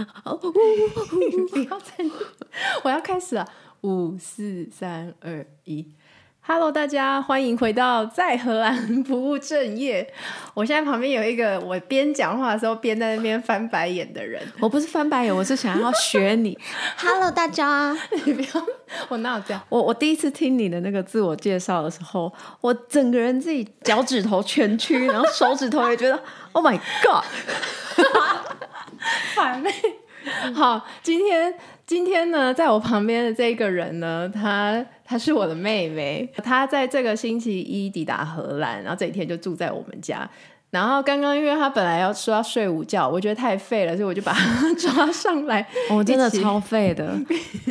你要再，我要开始了，五四三二一。Hello，大家欢迎回到在荷兰不务正业。我现在旁边有一个我边讲话的时候边在那边翻白眼的人。我不是翻白眼，我是想要学你。Hello，大家，你不要，我哪有这样？我我第一次听你的那个自我介绍的时候，我整个人自己脚趾头蜷曲，然后手指头也觉得 Oh my God，反妹。好，今天。今天呢，在我旁边的这个人呢，她她是我的妹妹，她在这个星期一抵达荷兰，然后这几天就住在我们家。然后刚刚因为她本来要说要睡午觉，我觉得太废了，所以我就把她 抓上来。我真的超废的，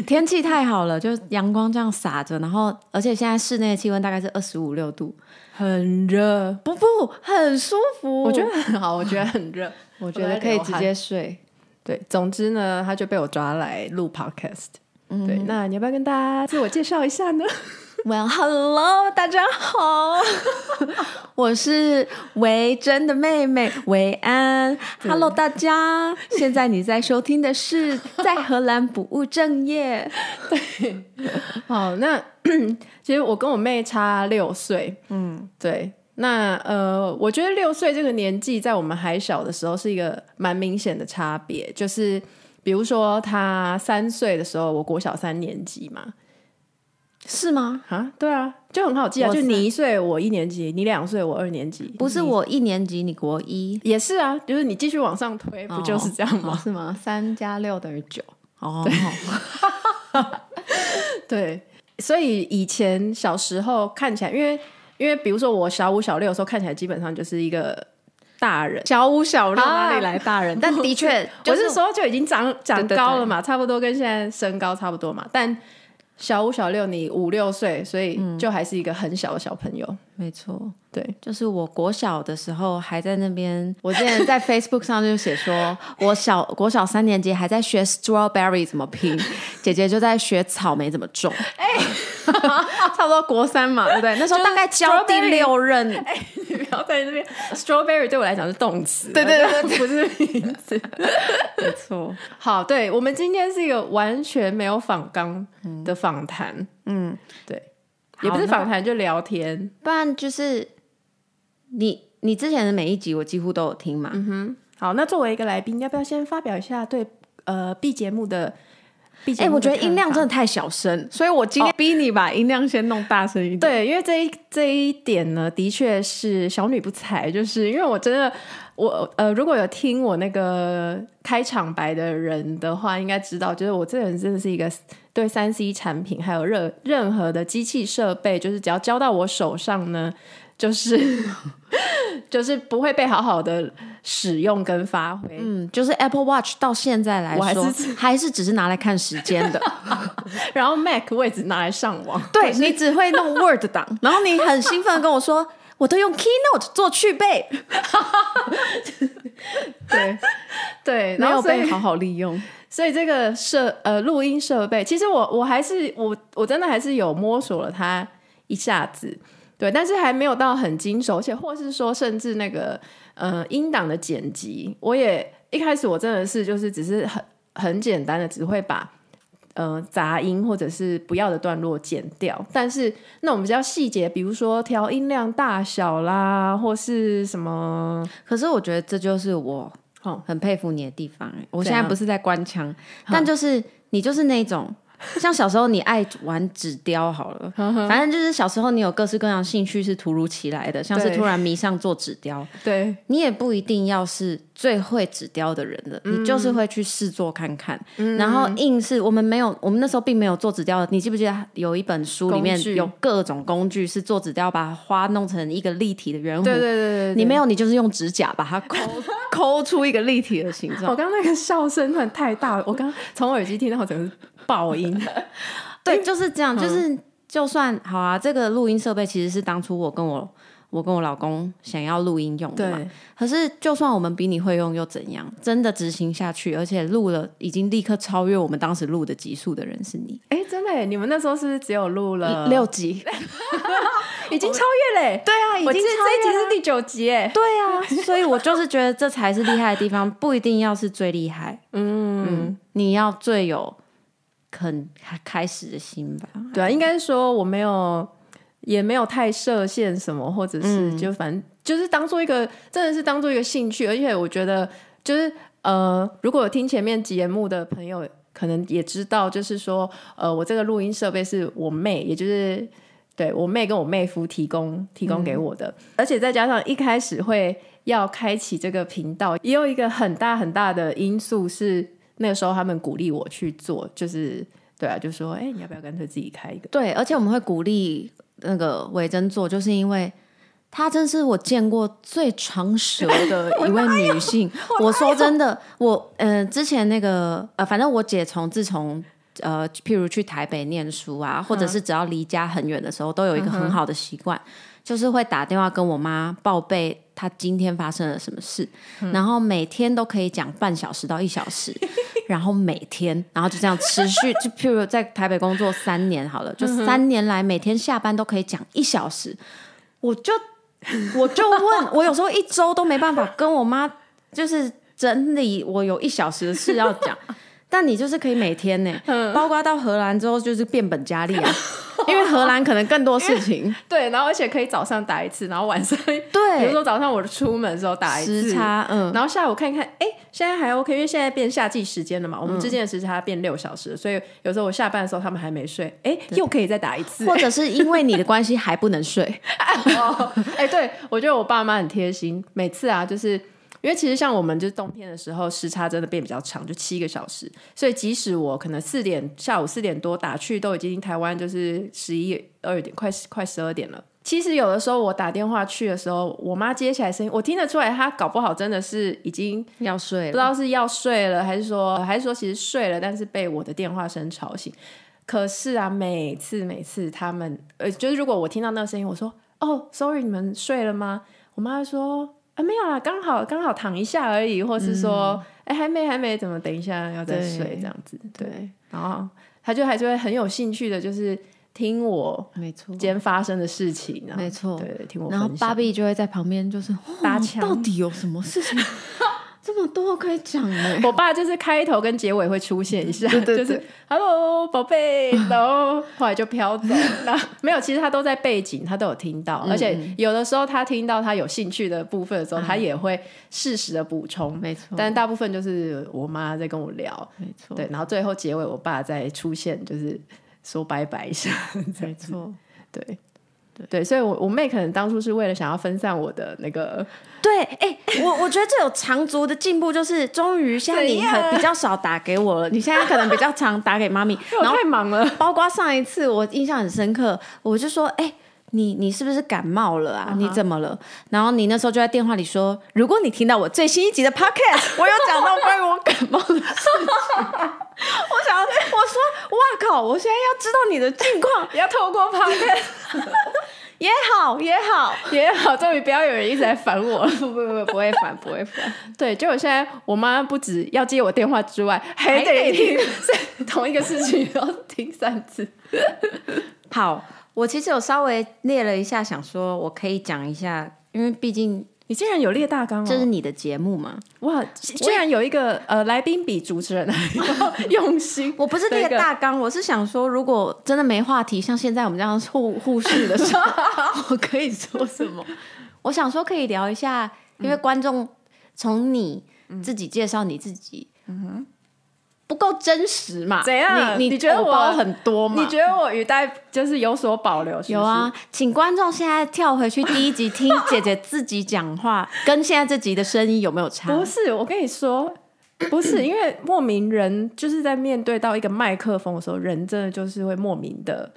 天气太好了，就阳光这样洒着，然后而且现在室内的气温大概是二十五六度，很热，不不很舒服，我觉得很好，我觉得很热，我觉得可以直接睡。对，总之呢，他就被我抓来录 podcast。嗯，对，那你要不要跟大家自我介绍一下呢？Well, hello，大家好，我是维珍的妹妹维安。Hello，大家，现在你在收听的是在荷兰不务正业。对，好，那 其实我跟我妹差六岁。嗯，对。那呃，我觉得六岁这个年纪，在我们还小的时候，是一个蛮明显的差别。就是比如说，他三岁的时候，我国小三年级嘛，是吗？啊，对啊，就很好记啊。就你一岁，我一年级；你两岁，我二年级。不是我一年级，你国一也是啊。就是你继续往上推，不就是这样吗？哦、是吗？三加六等于九。哦，对，对。所以以前小时候看起来，因为。因为比如说我小五小六的时候看起来基本上就是一个大人，小五小六哪里来大人？啊、但的确，我是说就已经长长高了嘛，差不多跟现在身高差不多嘛。但小五小六你五六岁，所以就还是一个很小的小朋友。嗯、没错，对，就是我国小的时候还在那边，我之前在 Facebook 上就写说，我小国小三年级还在学 strawberry 怎么拼，姐姐就在学草莓怎么种。哎。差不多国三嘛，对不对？那时候大概教第六任。哎、欸，你不要在那边。Strawberry 对我来讲是动词，对对对，对，不是名词。没错。好，对，我们今天是一个完全没有访纲的访谈。嗯，对，也不是访谈，就聊天。不然就是你，你之前的每一集我几乎都有听嘛。嗯哼。好，那作为一个来宾，要不要先发表一下对呃 B 节目的？哎、欸，我觉得音量真的太小声，所以我今天逼你把音量先弄大声一点。对，因为这一这一点呢，的确是小女不才，就是因为我真的，我呃，如果有听我那个开场白的人的话，应该知道，就是我这个人真的是一个对三 C 产品还有任任何的机器设备，就是只要交到我手上呢。就是 就是不会被好好的使用跟发挥，嗯，就是 Apple Watch 到现在来说，我还是还是只是拿来看时间的，然后 Mac 我也只拿来上网，对，你只会弄 Word 档，然后你很兴奋的跟我说，我都用 Keynote 做去背，对 对，没有被好好利用，所以这个设呃录音设备，其实我我还是我我真的还是有摸索了它一下子。对，但是还没有到很精熟，而且或是说，甚至那个呃音档的剪辑，我也一开始我真的是就是只是很很简单的，只会把呃杂音或者是不要的段落剪掉。但是那种比较细节，比如说调音量大小啦，或是什么，可是我觉得这就是我很佩服你的地方。我现在不是在官腔，但就是你就是那种。像小时候你爱玩纸雕好了，反正就是小时候你有各式各样兴趣是突如其来的，像是突然迷上做纸雕，对，你也不一定要是最会纸雕的人的，嗯、你就是会去试做看看，嗯、然后硬是我们没有，我们那时候并没有做纸雕的，你记不记得有一本书里面有各种工具是做纸雕，把花弄成一个立体的圆弧，对对对，对，对，你没有，你就是用指甲把它抠抠出一个立体的形 状。我刚刚那个笑声突然太大了，我刚从耳机听到整个。爆音，对，就是这样，就是就算好啊，这个录音设备其实是当初我跟我我跟我老公想要录音用的嘛。对。可是就算我们比你会用又怎样？真的执行下去，而且录了，已经立刻超越我们当时录的集数的人是你。哎，真的？你们那时候是不是只有录了六集？已经超越嘞！对啊，已经超越。这一集是第九集哎。对啊，所以我就是觉得这才是厉害的地方，不一定要是最厉害。嗯。嗯，你要最有肯开始的心吧。对啊，应该是说我没有，也没有太设限什么，或者是就反正就是当做一个，真的是当做一个兴趣。而且我觉得，就是呃，如果有听前面节目的朋友，可能也知道，就是说，呃，我这个录音设备是我妹，也就是对我妹跟我妹夫提供提供给我的，嗯、而且再加上一开始会要开启这个频道，也有一个很大很大的因素是那个时候他们鼓励我去做，就是对啊，就说，哎，你要不要干脆自己开一个？对，而且我们会鼓励那个伟珍做，就是因为。她真是我见过最长舌的 一位女性。我，我说真的，我呃之前那个呃，反正我姐从自从呃，譬如去台北念书啊，或者是只要离家很远的时候，都有一个很好的习惯，嗯、就是会打电话跟我妈报备她今天发生了什么事，嗯、然后每天都可以讲半小时到一小时，然后每天，然后就这样持续，就譬如在台北工作三年好了，就三年来每天下班都可以讲一小时，我就。我就问，我有时候一周都没办法跟我妈就是整理我有一小时的事要讲，但你就是可以每天呢，包括到荷兰之后就是变本加厉啊。因为荷兰可能更多事情，对，然后而且可以早上打一次，然后晚上 对，比如说早上我出门的时候打一次，时差，嗯，然后下午看一看，哎，现在还 OK，因为现在变夏季时间了嘛，我们之间的时差变六小时，所以有时候我下班的时候他们还没睡，哎，又可以再打一次，或者是因为你的关系还不能睡，哎，对，我觉得我爸妈很贴心，每次啊就是。因为其实像我们就是冬天的时候，时差真的变比较长，就七个小时。所以即使我可能四点下午四点多打去，都已经台湾就是十一二点，快快十二点了。其实有的时候我打电话去的时候，我妈接起来声音，我听得出来，她搞不好真的是已经要睡了，不知道是要睡了，还是说还是说其实睡了，但是被我的电话声吵醒。可是啊，每次每次他们呃，就是如果我听到那个声音，我说哦，sorry，你们睡了吗？我妈说。啊，没有啦，刚好刚好躺一下而已，或是说，哎、嗯，还没还没，怎么等一下要再睡这样子？对，对，然后他就还是会很有兴趣的，就是听我没错今天发生的事情，没错，对，听我。然后芭比就会在旁边就是搭腔，到底有什么事情？这么多可以讲呢。我爸就是开头跟结尾会出现一下，对对对，就是 “hello 宝贝”，然 后后来就飘走了。没有，其实他都在背景，他都有听到，嗯、而且有的时候他听到他有兴趣的部分的时候，嗯、他也会适时的补充。没错，但大部分就是我妈在跟我聊，没错。对，然后最后结尾我爸再出现，就是说拜拜一下。没错，对。对，所以我，我我妹可能当初是为了想要分散我的那个，对，哎，我我觉得这有长足的进步，就是终于现在你很比较少打给我了，你现在可能比较常打给妈咪，然后太忙了，包括上一次我印象很深刻，我就说，哎，你你是不是感冒了啊？Uh huh. 你怎么了？然后你那时候就在电话里说，如果你听到我最新一集的 podcast，我有讲到关于我感冒的事情，我想，我说，哇靠，我现在要知道你的近况，要透过 podcast。也好，也好，也好，终于不要有人一直在烦我了。不不不，不会烦，不会烦。对，就我现在，我妈不止要接我电话之外，还得听同一个事情，要听三次。好，我其实有稍微列了一下，想说我可以讲一下，因为毕竟。你竟然有列大纲哦！这是你的节目吗？哇，居然有一个呃来宾比主持人还 用心。我不是列大纲，我是想说，如果真的没话题，像现在我们这样互互视的时候，我可以说什么？我想说可以聊一下，因为观众从你自己介绍你自己，嗯哼。不够真实嘛？怎样？你你觉得我很多吗？你觉得我语带就是有所保留是是？有啊，请观众现在跳回去第一集听姐姐自己讲话，跟现在这集的声音有没有差？不是，我跟你说，不是，因为莫名人就是在面对到一个麦克风的时候，人真的就是会莫名的，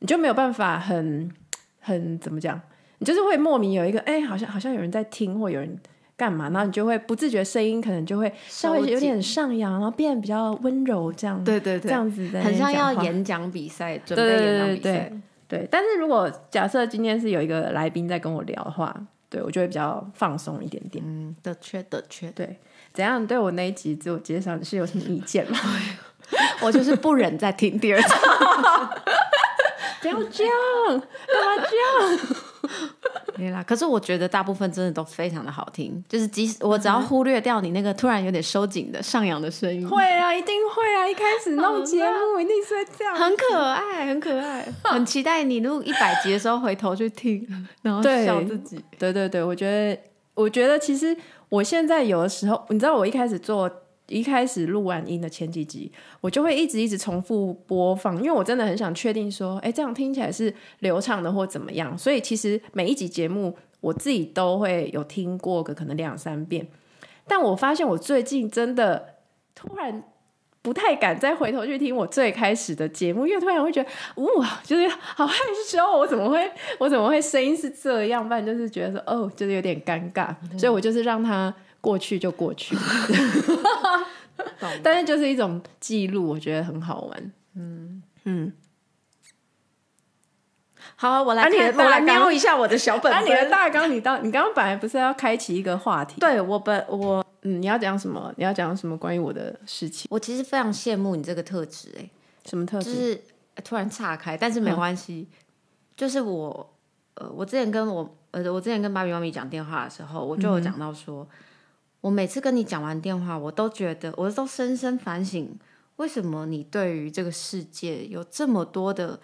你就没有办法很很怎么讲，你就是会莫名有一个哎、欸，好像好像有人在听，或有人。干嘛？然后你就会不自觉，声音可能就会稍微有点上扬，然后变得比较温柔，这样。对对对，这样子的，很像要演讲比赛，准备演讲比赛。对，但是如果假设今天是有一个来宾在跟我聊的话，对我就会比较放松一点点。嗯，的确的确。对，怎样？对我那一集自我介绍你是有什么意见吗？我就是不忍再听第二次。不要这样，干嘛这样？对啦，可是我觉得大部分真的都非常的好听，就是即使我只要忽略掉你那个突然有点收紧的上扬的声音，会啊，一定会啊，一开始弄节目一定是会这样，很可爱，很可爱，很期待你录一百集的时候回头去听，然后笑自己。对对对，我觉得，我觉得其实我现在有的时候，你知道，我一开始做。一开始录完音的前几集，我就会一直一直重复播放，因为我真的很想确定说，哎，这样听起来是流畅的或怎么样。所以其实每一集节目，我自己都会有听过个可能两三遍。但我发现我最近真的突然不太敢再回头去听我最开始的节目，因为突然会觉得，哇，就是好害羞，我怎么会，我怎么会声音是这样？不然就是觉得说，哦，就是有点尴尬，所以我就是让他。过去就过去，但是就是一种记录，我觉得很好玩。嗯嗯，好，我来看，我来瞄一下我的小本本。你的大纲，你到你刚刚本来不是要开启一个话题？对我本我嗯，你要讲什么？你要讲什么关于我的事情？我其实非常羡慕你这个特质，哎，什么特质？就是突然岔开，但是没关系。就是我呃，我之前跟我呃，我之前跟芭比妈咪讲电话的时候，我就有讲到说。我每次跟你讲完电话，我都觉得，我都深深反省，为什么你对于这个世界有这么多的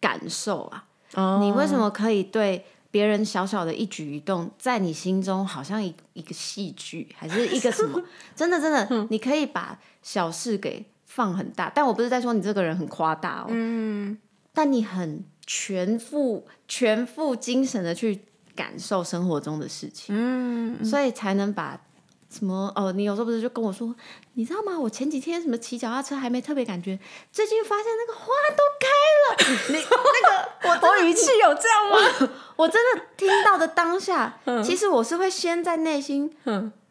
感受啊？Oh. 你为什么可以对别人小小的一举一动，在你心中好像一一个戏剧，还是一个什么？真的，真的，你可以把小事给放很大。但我不是在说你这个人很夸大哦，嗯，但你很全副全副精神的去感受生活中的事情，嗯，所以才能把。什么哦？你有时候不是就跟我说，你知道吗？我前几天什么骑脚踏车还没特别感觉，最近发现那个花都开了。你那个我我语气有这样吗？我？我真的听到的当下，其实我是会先在内心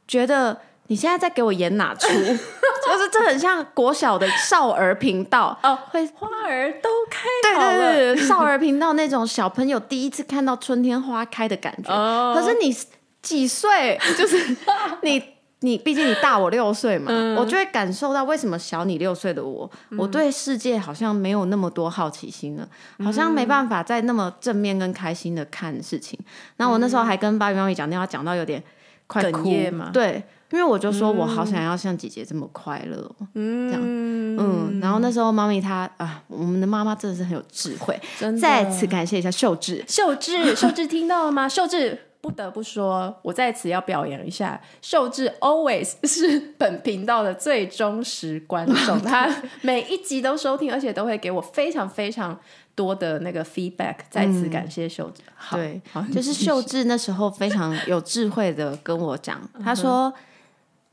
觉得你现在在给我演哪出？就是这很像国小的少儿频道哦，会花儿都开好了，对对对，少儿频道那种小朋友第一次看到春天花开的感觉。哦，可是你。几岁？就是你，你毕竟你大我六岁嘛，嗯、我就会感受到为什么小你六岁的我，嗯、我对世界好像没有那么多好奇心了，嗯、好像没办法再那么正面跟开心的看事情。那、嗯、我那时候还跟芭比妈咪讲电话，讲到有点快哭。嘛，对，因为我就说我好想要像姐姐这么快乐，嗯，这样，嗯，然后那时候妈咪她啊，我们的妈妈真的是很有智慧，再次感谢一下秀智，秀智，秀智听到了吗？秀智。不得不说，我在此要表扬一下秀智，always 是本频道的最忠实观众，他每一集都收听，而且都会给我非常非常多的那个 feedback。再次感谢秀智。嗯、对，就是秀智那时候非常有智慧的跟我讲，他说：“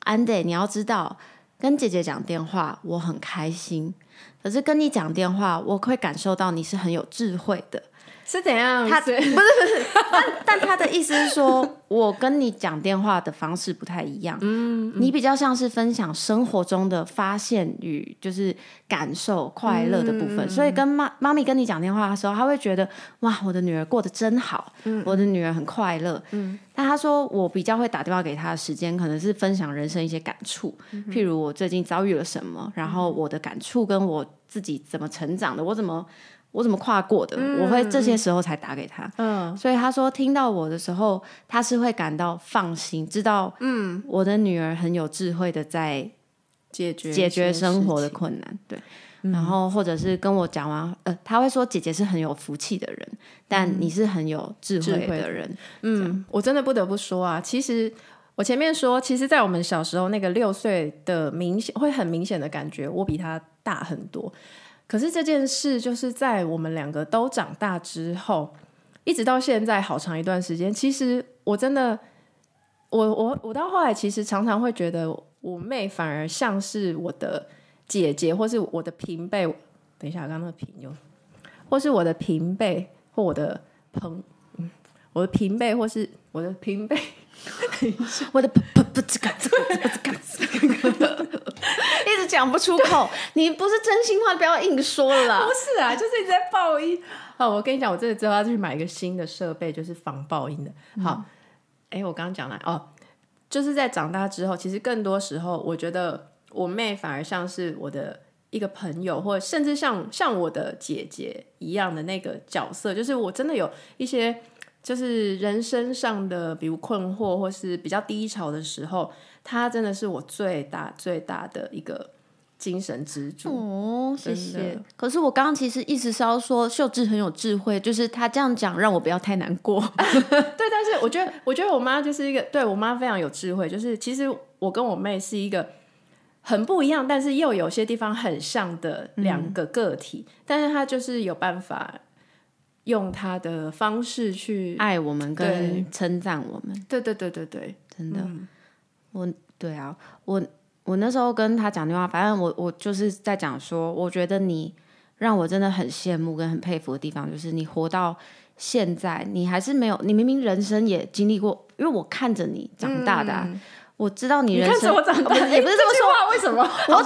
安德，你要知道，跟姐姐讲电话我很开心，可是跟你讲电话，我会感受到你是很有智慧的。”是怎样？他不是不是，但但他的意思是说，我跟你讲电话的方式不太一样。嗯，嗯，你比较像是分享生活中的发现与就是感受快乐的部分，嗯、所以跟妈妈咪跟你讲电话的时候，他会觉得哇，我的女儿过得真好，嗯、我的女儿很快乐。嗯，但他说我比较会打电话给他的时间，可能是分享人生一些感触，嗯、譬如我最近遭遇了什么，然后我的感触跟我自己怎么成长的，我怎么。我怎么跨过的？嗯、我会这些时候才打给他。嗯，所以他说听到我的时候，他是会感到放心，知道嗯，我的女儿很有智慧的在解决解决生活的困难。对，嗯、然后或者是跟我讲完，呃，他会说姐姐是很有福气的人，但你是很有智慧的人。嗯，我真的不得不说啊，其实我前面说，其实，在我们小时候那个六岁的明显会很明显的感觉，我比他大很多。可是这件事就是在我们两个都长大之后，一直到现在好长一段时间。其实我真的，我我我到后来其实常常会觉得，我妹反而像是我的姐姐，或是我的平辈。等一下，刚刚那个平又，或是我的平辈，或我的朋，我的平辈，或是我的平辈。我的不不不，这个这个这个这个，一直讲不出口。你不是真心话，不要硬说了。不是啊，就是一直在爆音。好，我跟你讲，我这个之后要去买一个新的设备，就是防爆音的。好，哎、嗯欸，我刚刚讲了哦，就是在长大之后，其实更多时候，我觉得我妹反而像是我的一个朋友，或者甚至像像我的姐姐一样的那个角色，就是我真的有一些。就是人生上的，比如困惑或是比较低潮的时候，他真的是我最大最大的一个精神支柱。哦，谢谢。可是我刚刚其实意思是要说，秀智很有智慧，就是他这样讲让我不要太难过。对，但是我觉得，我觉得我妈就是一个，对，我妈非常有智慧，就是其实我跟我妹是一个很不一样，但是又有些地方很像的两个个体，嗯、但是她就是有办法。用他的方式去爱我们，跟称赞我们。对对对对对，真的。嗯、我对啊，我我那时候跟他讲电话，反正我我就是在讲说，我觉得你让我真的很羡慕跟很佩服的地方，就是你活到现在，你还是没有，你明明人生也经历过，因为我看着你长大的、啊。嗯我知道你人生，我长大也不是这么说话，为什么？我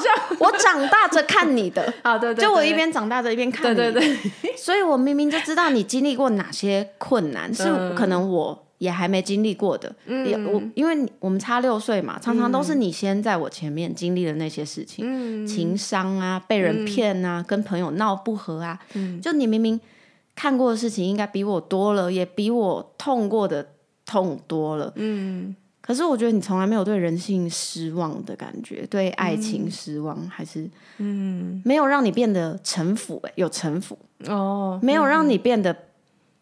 我长大着看你的。啊，对对，就我一边长大着一边看你，对对对，所以我明明就知道你经历过哪些困难，是可能我也还没经历过的。嗯，我因为我们差六岁嘛，常常都是你先在我前面经历的那些事情，情商啊，被人骗啊，跟朋友闹不和啊，就你明明看过的事情应该比我多了，也比我痛过的痛多了，嗯。可是我觉得你从来没有对人性失望的感觉，对爱情失望，嗯、还是嗯，没有让你变得城府，哎，有城府哦，没有让你变得，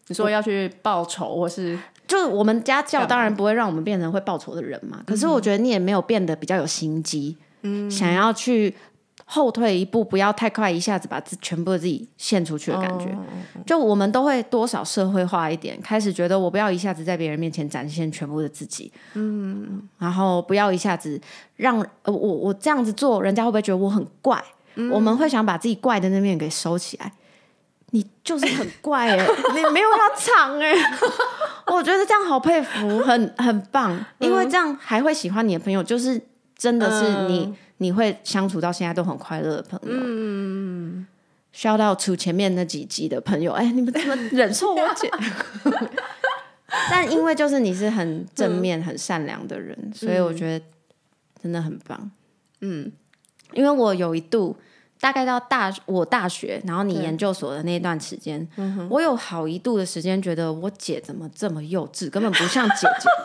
你说要去报仇，或是就是我们家教当然不会让我们变成会报仇的人嘛。可是我觉得你也没有变得比较有心机，嗯，想要去。后退一步，不要太快，一下子把自全部的自己献出去的感觉。Oh. 就我们都会多少社会化一点，开始觉得我不要一下子在别人面前展现全部的自己。嗯，然后不要一下子让呃我我这样子做，人家会不会觉得我很怪？嗯、我们会想把自己怪的那面给收起来。你就是很怪哎、欸，你没有要藏哎、欸。我觉得这样好佩服，很很棒，因为这样还会喜欢你的朋友，就是真的是你。嗯你会相处到现在都很快乐的朋友，嗯，shout out to 前面那几集的朋友，哎，你们怎么忍受我姐？但因为就是你是很正面、很善良的人，嗯、所以我觉得真的很棒。嗯，因为我有一度大概到大我大学，然后你研究所的那段时间，嗯、我有好一度的时间觉得我姐怎么这么幼稚，根本不像姐姐。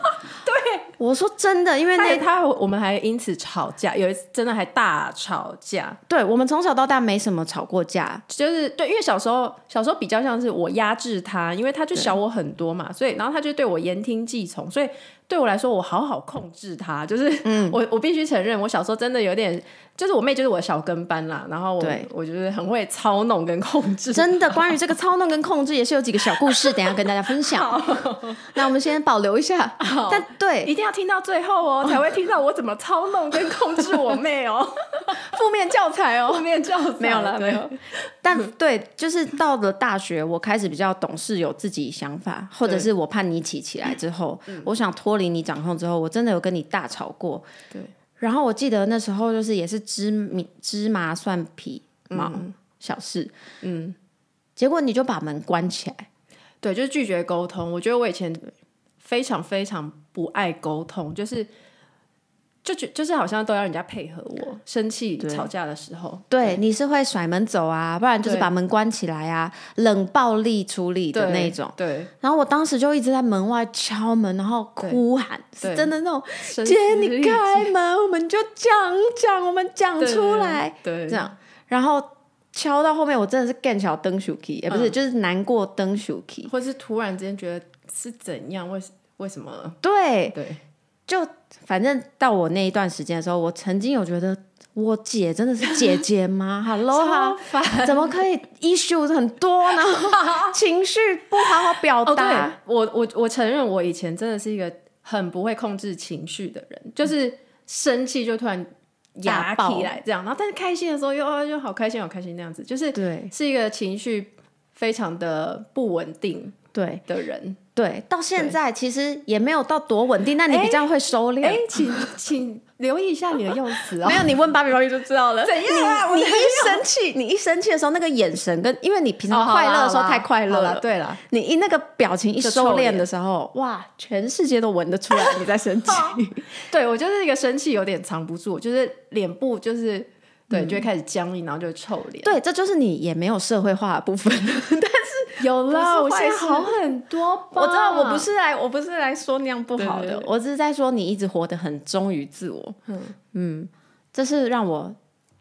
我说真的，因为那他我们还因此吵架，有一次真的还大吵架。对，我们从小到大没什么吵过架，就是对，因为小时候小时候比较像是我压制他，因为他就小我很多嘛，所以然后他就对我言听计从，所以对我来说我好好控制他，就是我、嗯、我必须承认，我小时候真的有点。就是我妹，就是我的小跟班啦。然后我，我就是很会操弄跟控制。真的，关于这个操弄跟控制，也是有几个小故事，等一下跟大家分享。那我们先保留一下。但对，一定要听到最后哦，才会听到我怎么操弄跟控制我妹哦。负面教材哦，负面教材没有了，没有。但对，就是到了大学，我开始比较懂事，有自己想法，或者是我叛逆期起来之后，我想脱离你掌控之后，我真的有跟你大吵过。对。然后我记得那时候就是也是芝麻芝麻蒜皮毛小事，嗯，结果你就把门关起来，对，就是拒绝沟通。我觉得我以前非常非常不爱沟通，就是。就就就是好像都要人家配合我，生气吵架的时候，对，对你是会甩门走啊，不然就是把门关起来啊，冷暴力处理的那种。对。对然后我当时就一直在门外敲门，然后哭喊，是真的那种姐，你开门，我们就讲讲，我们讲出来，对，对这样。然后敲到后面，我真的是更小灯 shuki，也不是，嗯、就是难过灯 shuki，或是突然之间觉得是怎样？为为什么？对对。对就反正到我那一段时间的时候，我曾经有觉得我姐真的是姐姐吗？Hello 哈，怎么可以 issue 很多呢？情绪不好好表达。Oh, 我我我承认，我以前真的是一个很不会控制情绪的人，就是生气就突然压起来这样，然后但是开心的时候又又好开心好开心那样子，就是对，是一个情绪非常的不稳定对的人。对，到现在其实也没有到多稳定，那你比较会收敛。哎，请 请留意一下你的用词哦。没有，你问芭比芭比就知道了。怎样啊？你一生气，你一生气的时候，那个眼神跟因为你平常快乐的时候太快乐了。对了，你一那个表情一收敛的时候，哇，全世界都闻得出来你在生气。对，我就是一个生气有点藏不住，就是脸部就是对，就会开始僵硬，然后就会臭脸。对，这就是你也没有社会化的部分。有啦，我现在好很多吧。我知道，我不是来，我不是来说那样不好的，我只是在说你一直活得很忠于自我。嗯嗯，这是让我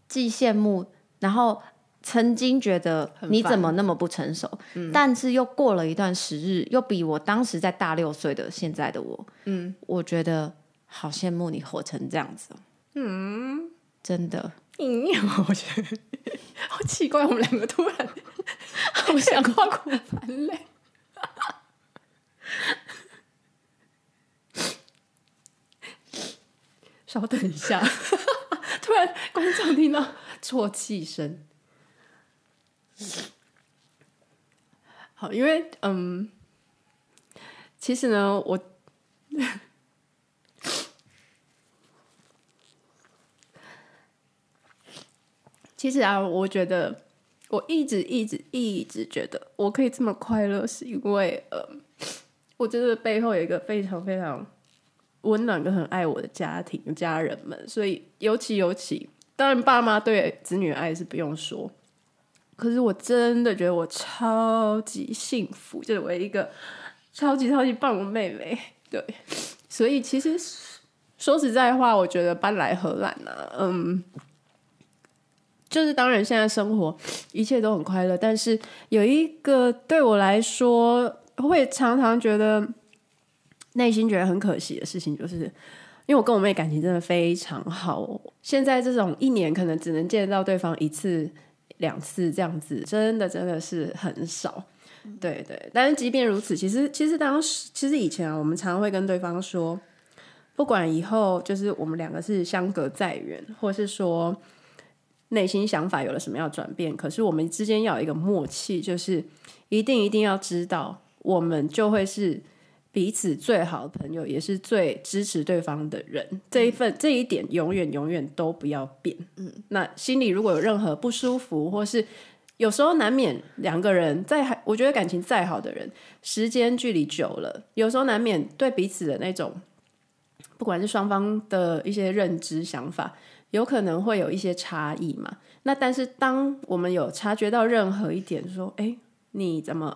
既羡慕，然后曾经觉得你怎么那么不成熟，嗯、但是又过了一段时日，又比我当时在大六岁的现在的我，嗯，我觉得好羡慕你活成这样子。嗯，真的。嗯，我觉得好奇怪，我们两个突然好像跨苦烦累。稍等一下，突然观众听到啜泣声。好，因为嗯，其实呢，我。其实啊，我觉得我一直一直一直觉得我可以这么快乐，是因为呃，我觉得背后有一个非常非常温暖跟很爱我的家庭家人们，所以尤其尤其，当然爸妈对子女的爱是不用说，可是我真的觉得我超级幸福，就是我一个超级超级棒的妹妹，对，所以其实说实在话，我觉得搬来荷兰呢、嗯。就是当然，现在生活一切都很快乐，但是有一个对我来说会常常觉得内心觉得很可惜的事情，就是因为我跟我妹感情真的非常好，现在这种一年可能只能见到对方一次两次这样子，真的真的是很少。对对，但是即便如此，其实其实当时其实以前啊，我们常常会跟对方说，不管以后就是我们两个是相隔再远，或是说。内心想法有了什么样转变？可是我们之间要有一个默契，就是一定一定要知道，我们就会是彼此最好的朋友，也是最支持对方的人。这一份这一点永远永远都不要变。嗯，那心里如果有任何不舒服，或是有时候难免两个人在，我觉得感情再好的人，时间距离久了，有时候难免对彼此的那种，不管是双方的一些认知想法。有可能会有一些差异嘛？那但是当我们有察觉到任何一点，说，哎，你怎么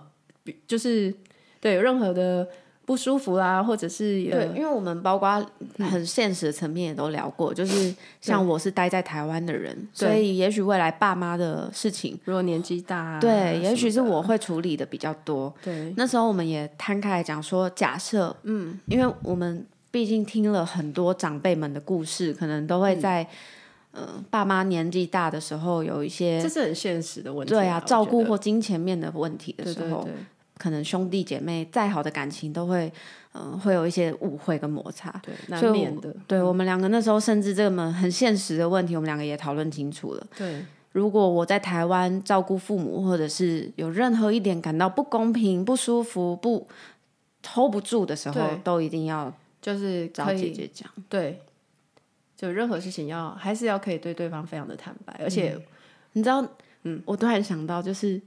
就是对有任何的不舒服啦，或者是对，因为我们包括很现实的层面也都聊过，嗯、就是像我是待在台湾的人，所以也许未来爸妈的事情，如果年纪大、啊，对，也许是我会处理的比较多。对，那时候我们也摊开来讲说，假设，嗯，因为我们。毕竟听了很多长辈们的故事，可能都会在嗯、呃、爸妈年纪大的时候有一些，这是很现实的问题。对啊，照顾或金钱面的问题的时候，对对对，可能兄弟姐妹再好的感情都会嗯、呃、会有一些误会跟摩擦，对，难免的。对，我们两个那时候甚至这么很现实的问题，我们两个也讨论清楚了。对，如果我在台湾照顾父母，或者是有任何一点感到不公平、不舒服、不 hold 不住的时候，都一定要。就是找姐姐讲，对，就任何事情要还是要可以对对方非常的坦白，而且、嗯、你知道，嗯，我突然想到，就是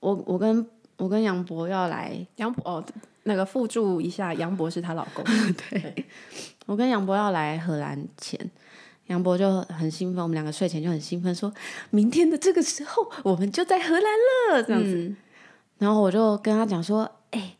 我我跟我跟杨博要来，杨博哦，那个附注一下，杨博是她老公，对，对。我跟杨博要来荷兰前，杨博就很兴奋，我们两个睡前就很兴奋，说明天的这个时候我们就在荷兰了，这样子，嗯、然后我就跟他讲说，哎、欸。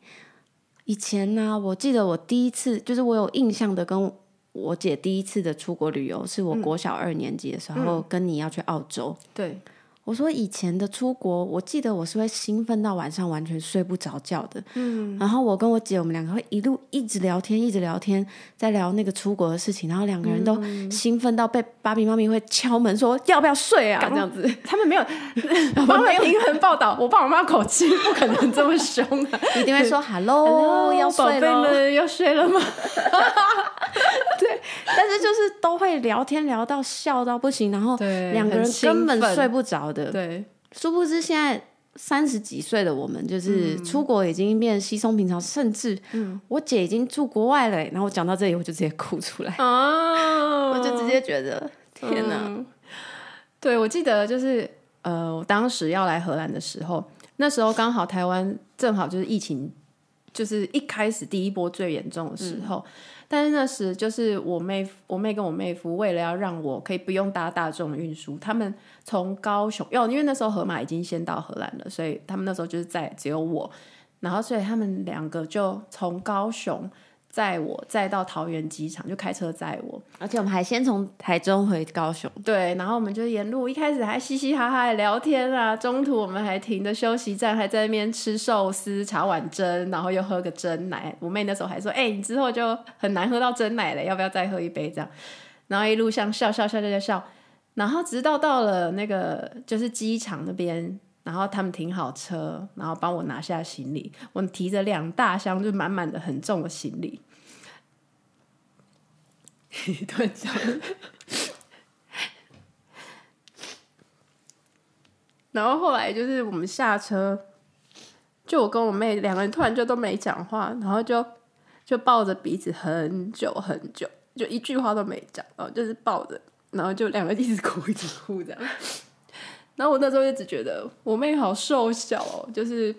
以前呢、啊，我记得我第一次就是我有印象的，跟我姐第一次的出国旅游，是我国小二年级的时候，嗯、跟你要去澳洲。对。我说以前的出国，我记得我是会兴奋到晚上完全睡不着觉的。嗯，然后我跟我姐，我们两个会一路一直聊天，一直聊天，在聊那个出国的事情。然后两个人都兴奋到被芭比妈咪会敲门说要不要睡啊？这样子，他们没有，他们平衡报道。我爸我妈口气不可能这么凶啊，一定会说 “hello”，要睡了，宝贝们要睡了吗？对，但是就是都会聊天聊到笑到不行，然后两个人根本睡不着的。对，殊不知现在三十几岁的我们，就是出国已经变稀松平常，嗯、甚至我姐已经住国外了。然后我讲到这里，我就直接哭出来。哦，我就直接觉得天哪！嗯、对，我记得就是呃，我当时要来荷兰的时候，那时候刚好台湾正好就是疫情，就是一开始第一波最严重的时候。嗯但是那时就是我妹，我妹跟我妹夫为了要让我可以不用搭大众运输，他们从高雄，因为那时候河马已经先到荷兰了，所以他们那时候就是在只有我，然后所以他们两个就从高雄。载我载到桃园机场，就开车载我，而且我们还先从台中回高雄。对，然后我们就沿路一开始还嘻嘻哈哈聊天啊，中途我们还停的休息站，还在那边吃寿司、茶碗蒸，然后又喝个蒸奶。我妹那时候还说：“哎、欸，你之后就很难喝到珍奶了，要不要再喝一杯？”这样，然后一路上笑笑笑笑笑笑，然后直到到了那个就是机场那边。然后他们停好车，然后帮我拿下行李。我提着两大箱，就满满的很重的行李。突然讲，然后后来就是我们下车，就我跟我妹两个人突然就都没讲话，然后就就抱着鼻子很久很久，就一句话都没讲，然后就是抱着，然后就两个一直哭一直哭这样。然后我那时候就只觉得我妹好瘦小哦，就是因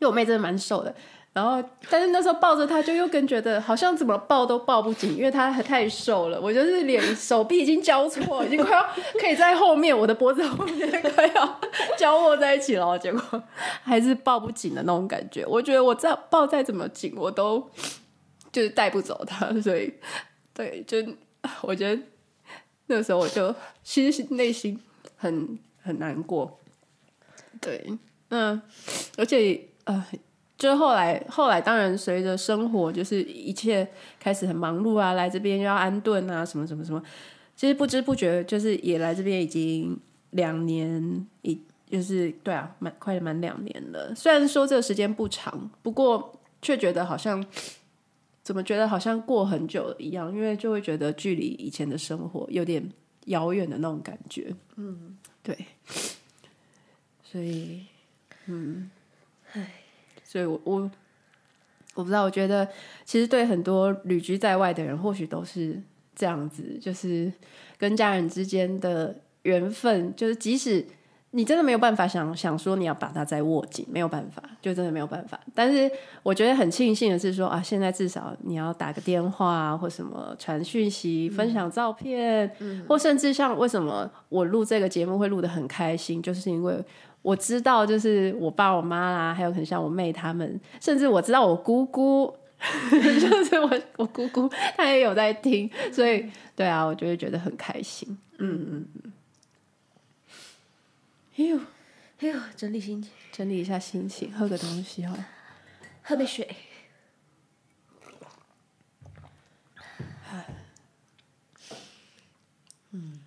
为我妹真的蛮瘦的。然后，但是那时候抱着他，就又更觉得好像怎么抱都抱不紧，因为她太瘦了。我就是脸手臂已经交错，已经快要可以在后面，我的脖子后面快要交握在一起了。结果还是抱不紧的那种感觉。我觉得我再抱再怎么紧，我都就是带不走他。所以，对，就我觉得那时候我就其实内心很。很难过，对，嗯，而且呃，就后来后来，当然随着生活，就是一切开始很忙碌啊，来这边又要安顿啊，什么什么什么，其实不知不觉就是也来这边已经两年，一就是对啊，蛮快满两年了。虽然说这个时间不长，不过却觉得好像怎么觉得好像过很久了一样，因为就会觉得距离以前的生活有点遥远的那种感觉，嗯。对，所以，嗯，唉，所以我我我不知道，我觉得其实对很多旅居在外的人，或许都是这样子，就是跟家人之间的缘分，就是即使。你真的没有办法想想说你要把它再握紧，没有办法，就真的没有办法。但是我觉得很庆幸的是说啊，现在至少你要打个电话或什么传讯息、分享照片，嗯、或甚至像为什么我录这个节目会录得很开心，就是因为我知道，就是我爸、我妈啦，还有很像我妹他们，甚至我知道我姑姑，就是我我姑姑，她也有在听，所以对啊，我就会觉得很开心。嗯嗯嗯。哎呦，哎呦，整理心情，整理一下心情，喝个东西哈，喝杯水。嗯，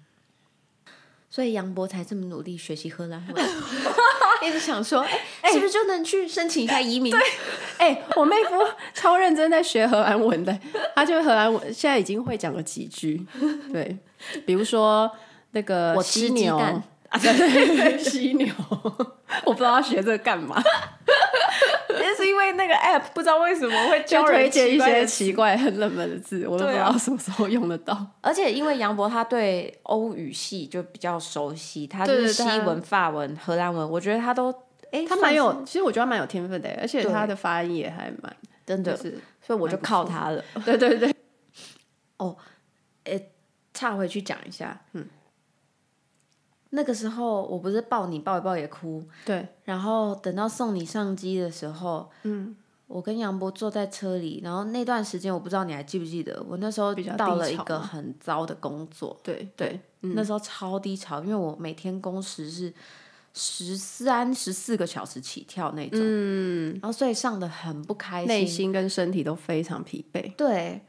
所以杨博才这么努力学习荷兰文，一直想说，哎、欸，是不是就能去申请一下移民？对，哎、欸，我妹夫超认真在学荷兰文的，他就荷兰文现在已经会讲了几句，对，比如说那个我吃鸡蛋。犀牛，我不知道他学这个干嘛，也是因为那个 app 不知道为什么会教推荐一些奇怪、很冷门的字，我都不知道什么时候用得到。而且因为杨博他对欧语系就比较熟悉，他就是西文、法文、荷兰文，我觉得他都哎，他蛮有，其实我觉得他蛮有天分的，而且他的发音也还蛮真的，是，所以我就靠他了。对 对对，哦，哎，岔回去讲一下，嗯。那个时候我不是抱你抱一抱也哭，对。然后等到送你上机的时候，嗯，我跟杨博坐在车里，然后那段时间我不知道你还记不记得，我那时候到了一个很糟的工作，对对，嗯、那时候超低潮，因为我每天工时是十三十四个小时起跳那种，嗯，然后所以上的很不开心，内心跟身体都非常疲惫，对。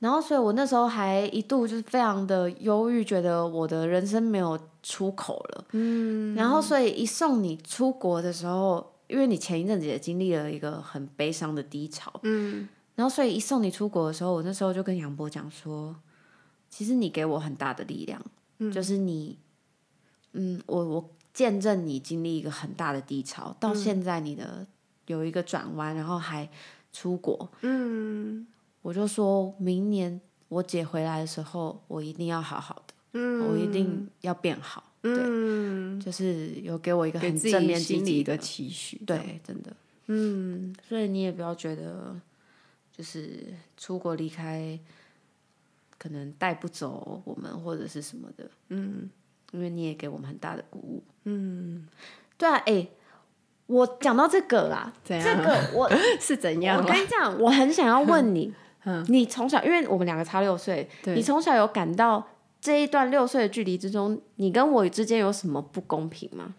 然后，所以我那时候还一度就是非常的忧郁，觉得我的人生没有出口了。嗯。然后，所以一送你出国的时候，因为你前一阵子也经历了一个很悲伤的低潮。嗯。然后，所以一送你出国的时候，我那时候就跟杨博讲说，其实你给我很大的力量，嗯、就是你，嗯，我我见证你经历一个很大的低潮，到现在你的有一个转弯，然后还出国。嗯。我就说明年我姐回来的时候，我一定要好好的，嗯，我一定要变好，嗯，对，就是有给我一个很正面积极的期许，对，真的，嗯，所以你也不要觉得，就是出国离开，可能带不走我们或者是什么的，嗯，因为你也给我们很大的鼓舞，嗯，对啊，哎、欸，我讲到这个啦，这个我 是怎样？我跟你讲，我很想要问你，嗯、你从小，因为我们两个差六岁，你从小有感到这一段六岁的距离之中，你跟我之间有什么不公平吗？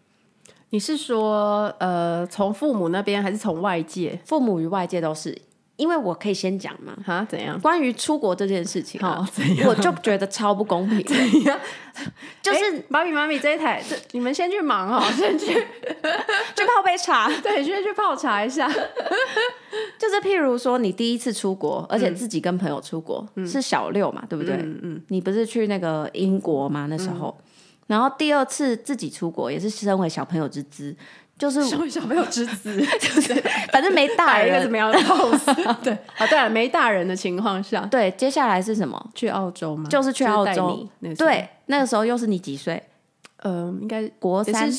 你是说，呃，从父母那边还是从外界？父母与外界都是，因为我可以先讲嘛。哈，怎样？关于出国这件事情，好，怎样？我就觉得超不公平。怎样？就是芭比妈咪这一台，这你们先去忙哦，先去去泡杯茶。对，先去泡茶一下。就是譬如说，你第一次出国，而且自己跟朋友出国，嗯、是小六嘛，对不对？嗯嗯。你不是去那个英国嘛？那时候。嗯然后第二次自己出国也是身为小朋友之姿，就是身为小朋友之子，就是反正没大人怎么样的 pose 对，啊对了，没大人的情况下，对，接下来是什么？去澳洲吗？就是去澳洲。对，那个时候又是你几岁？呃，应该国三，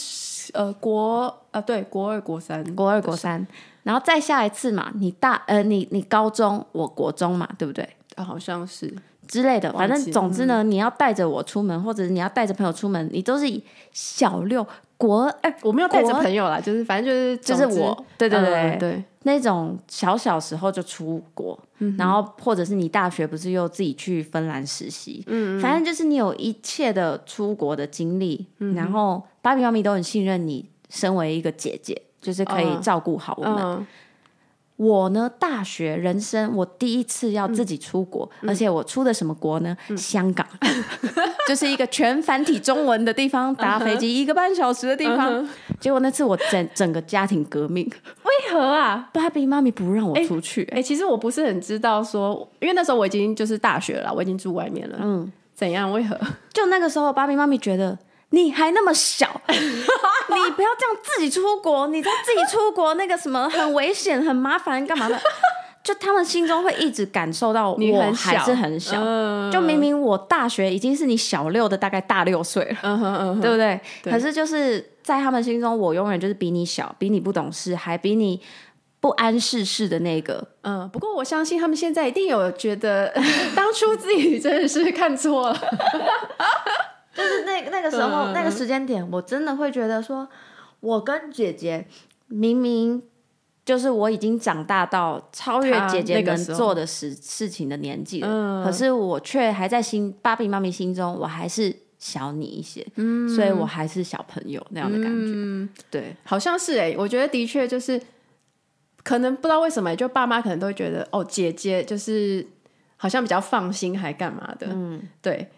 呃，国呃，对，国二、国三，国二、国三。然后再下一次嘛，你大呃，你你高中，我国中嘛，对不对？啊，好像是。之类的，反正总之呢，嗯、你要带着我出门，或者你要带着朋友出门，你都是以小六国二，我没有带着朋友啦，就是反正就是就是我，对对对、嗯、对，那种小小时候就出国，嗯、然后或者是你大学不是又自己去芬兰实习，嗯，反正就是你有一切的出国的经历，嗯、然后芭比妈咪都很信任你，身为一个姐姐，就是可以照顾好我们。我呢，大学人生我第一次要自己出国，嗯、而且我出的什么国呢？嗯、香港，就是一个全繁体中文的地方，搭飞机一个半小时的地方。Uh huh. 结果那次我整整个家庭革命，为何啊？芭比妈咪不让我出去。哎、欸欸，其实我不是很知道说，因为那时候我已经就是大学了，我已经住外面了。嗯，怎样？为何？就那个时候，芭比妈咪觉得。你还那么小，你不要这样自己出国，你在自己出国那个什么很危险、很麻烦，干嘛的？就他们心中会一直感受到我还是很小，就明明我大学已经是你小六的大概大六岁了，嗯哼嗯哼，对不对？对，可是就是在他们心中，我永远就是比你小，比你不懂事，还比你不谙世事的那个。嗯，不过我相信他们现在一定有觉得，当初自己真的是看错了。就是那那个时候、嗯、那个时间点，我真的会觉得说，我跟姐姐明明就是我已经长大到超越姐姐能做的事事情的年纪了，嗯、可是我却还在心芭比妈咪心中，我还是小你一些，嗯、所以我还是小朋友那样的感觉。嗯、对，好像是哎、欸，我觉得的确就是，可能不知道为什么，就爸妈可能都会觉得哦，姐姐就是好像比较放心，还干嘛的？嗯，对。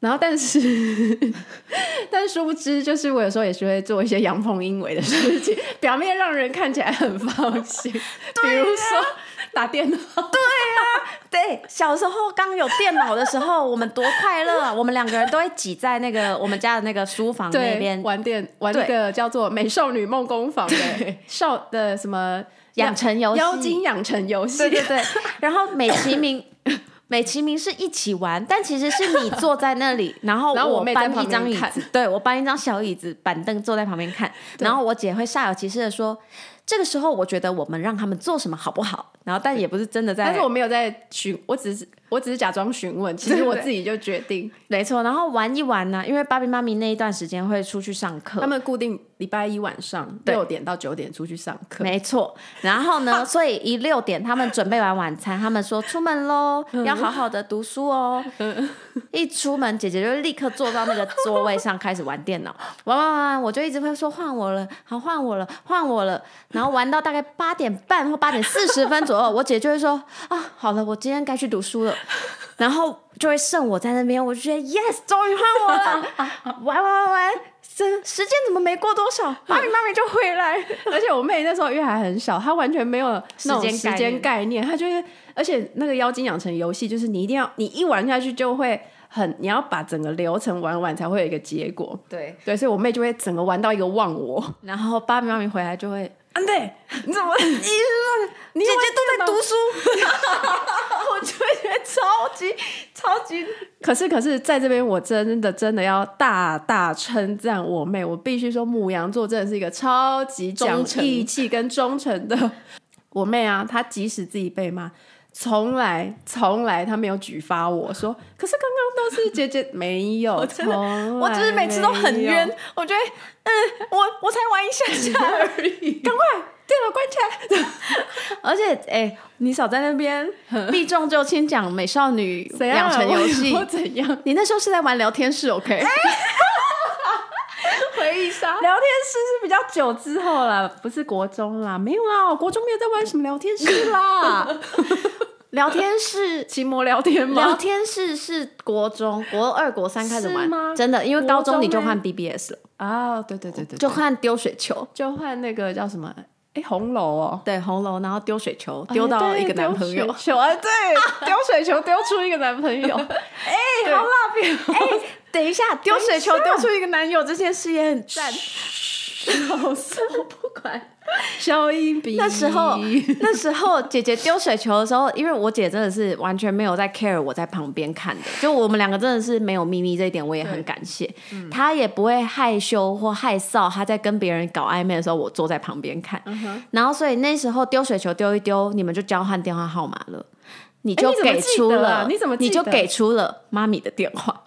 然后，但是，但是殊不知，就是我有时候也是会做一些阳奉阴违的事情，表面让人看起来很放心。比如说打电脑。对啊，对，小时候刚有电脑的时候，我们多快乐啊！我们两个人都会挤在那个我们家的那个书房那边玩电，玩那个叫做《美少女梦工坊》的少的什么养成游戏、妖精养成游戏。对对对，然后美其名。美其名是一起玩，但其实是你坐在那里，然后我搬一张椅子，对，我搬一张小椅子、板凳坐在旁边看，然后我姐会煞有其事的说：“这个时候我觉得我们让他们做什么好不好？”然后但也不是真的在，但是我没有在询，我只是。我只是假装询问，其实我自己就决定，没错。然后玩一玩呢，因为芭比妈咪那一段时间会出去上课，他们固定礼拜一晚上六点到九点出去上课，没错。然后呢，所以一六点他们准备完晚餐，他们说出门喽，要好好的读书哦。一出门，姐姐就立刻坐到那个座位上开始玩电脑，玩玩玩，我就一直会说换我了，好换我了，换我了。然后玩到大概八点半或八点四十分左右，我姐就会说啊，好了，我今天该去读书了。然后就会剩我在那边，我就觉得 yes，终于换我了，玩玩玩玩，这时间怎么没过多少，芭比妈咪就回来。而且我妹那时候因为还很小，她完全没有那种时间概念，她就是，而且那个妖精养成游戏，就是你一定要你一玩下去就会很，你要把整个流程玩完才会有一个结果。对对，所以我妹就会整个玩到一个忘我，然后芭比妈咪回来就会。对，你怎么？你你姐姐都在读书，我就会觉得超级超级。可是可是，在这边我真的真的要大大称赞我妹，我必须说母羊座真的是一个超级讲义气跟忠诚的 我妹啊！她即使自己被骂。从来从来他没有举发我说，可是刚刚都是姐姐 没有，从来我只是每次都很冤，我觉得嗯，我我才玩一下下而已，赶快电脑关起来。而且哎、欸，你少在那边避重就轻讲美少女养成游戏怎样？你那时候是在玩聊天室，OK？回忆杀聊天室是比较久之后了，不是国中啦，没有啦，国中没有在玩什么聊天室啦。聊天室，期末聊天吗？聊天室是国中国二、国三开始玩吗？真的，因为高中你就换 BBS 了啊！对对对对，就换丢水球，就换那个叫什么？哎，红楼哦，对，红楼，然后丢水球，丢到一个男朋友，球啊，对，丢水球丢出一个男朋友，哎，好辣片！哎，等一下，丢水球丢出一个男友这件事也很赞。老师，我不管。消音笔。那时候，那时候姐姐丢水球的时候，因为我姐真的是完全没有在 care 我在旁边看的，就我们两个真的是没有秘密，这一点我也很感谢。嗯、她也不会害羞或害臊，她在跟别人搞暧昧的时候，我坐在旁边看。嗯、然后，所以那时候丢水球丢一丢，你们就交换电话号码了，你就给出了，你怎么你就给出了妈咪的电话。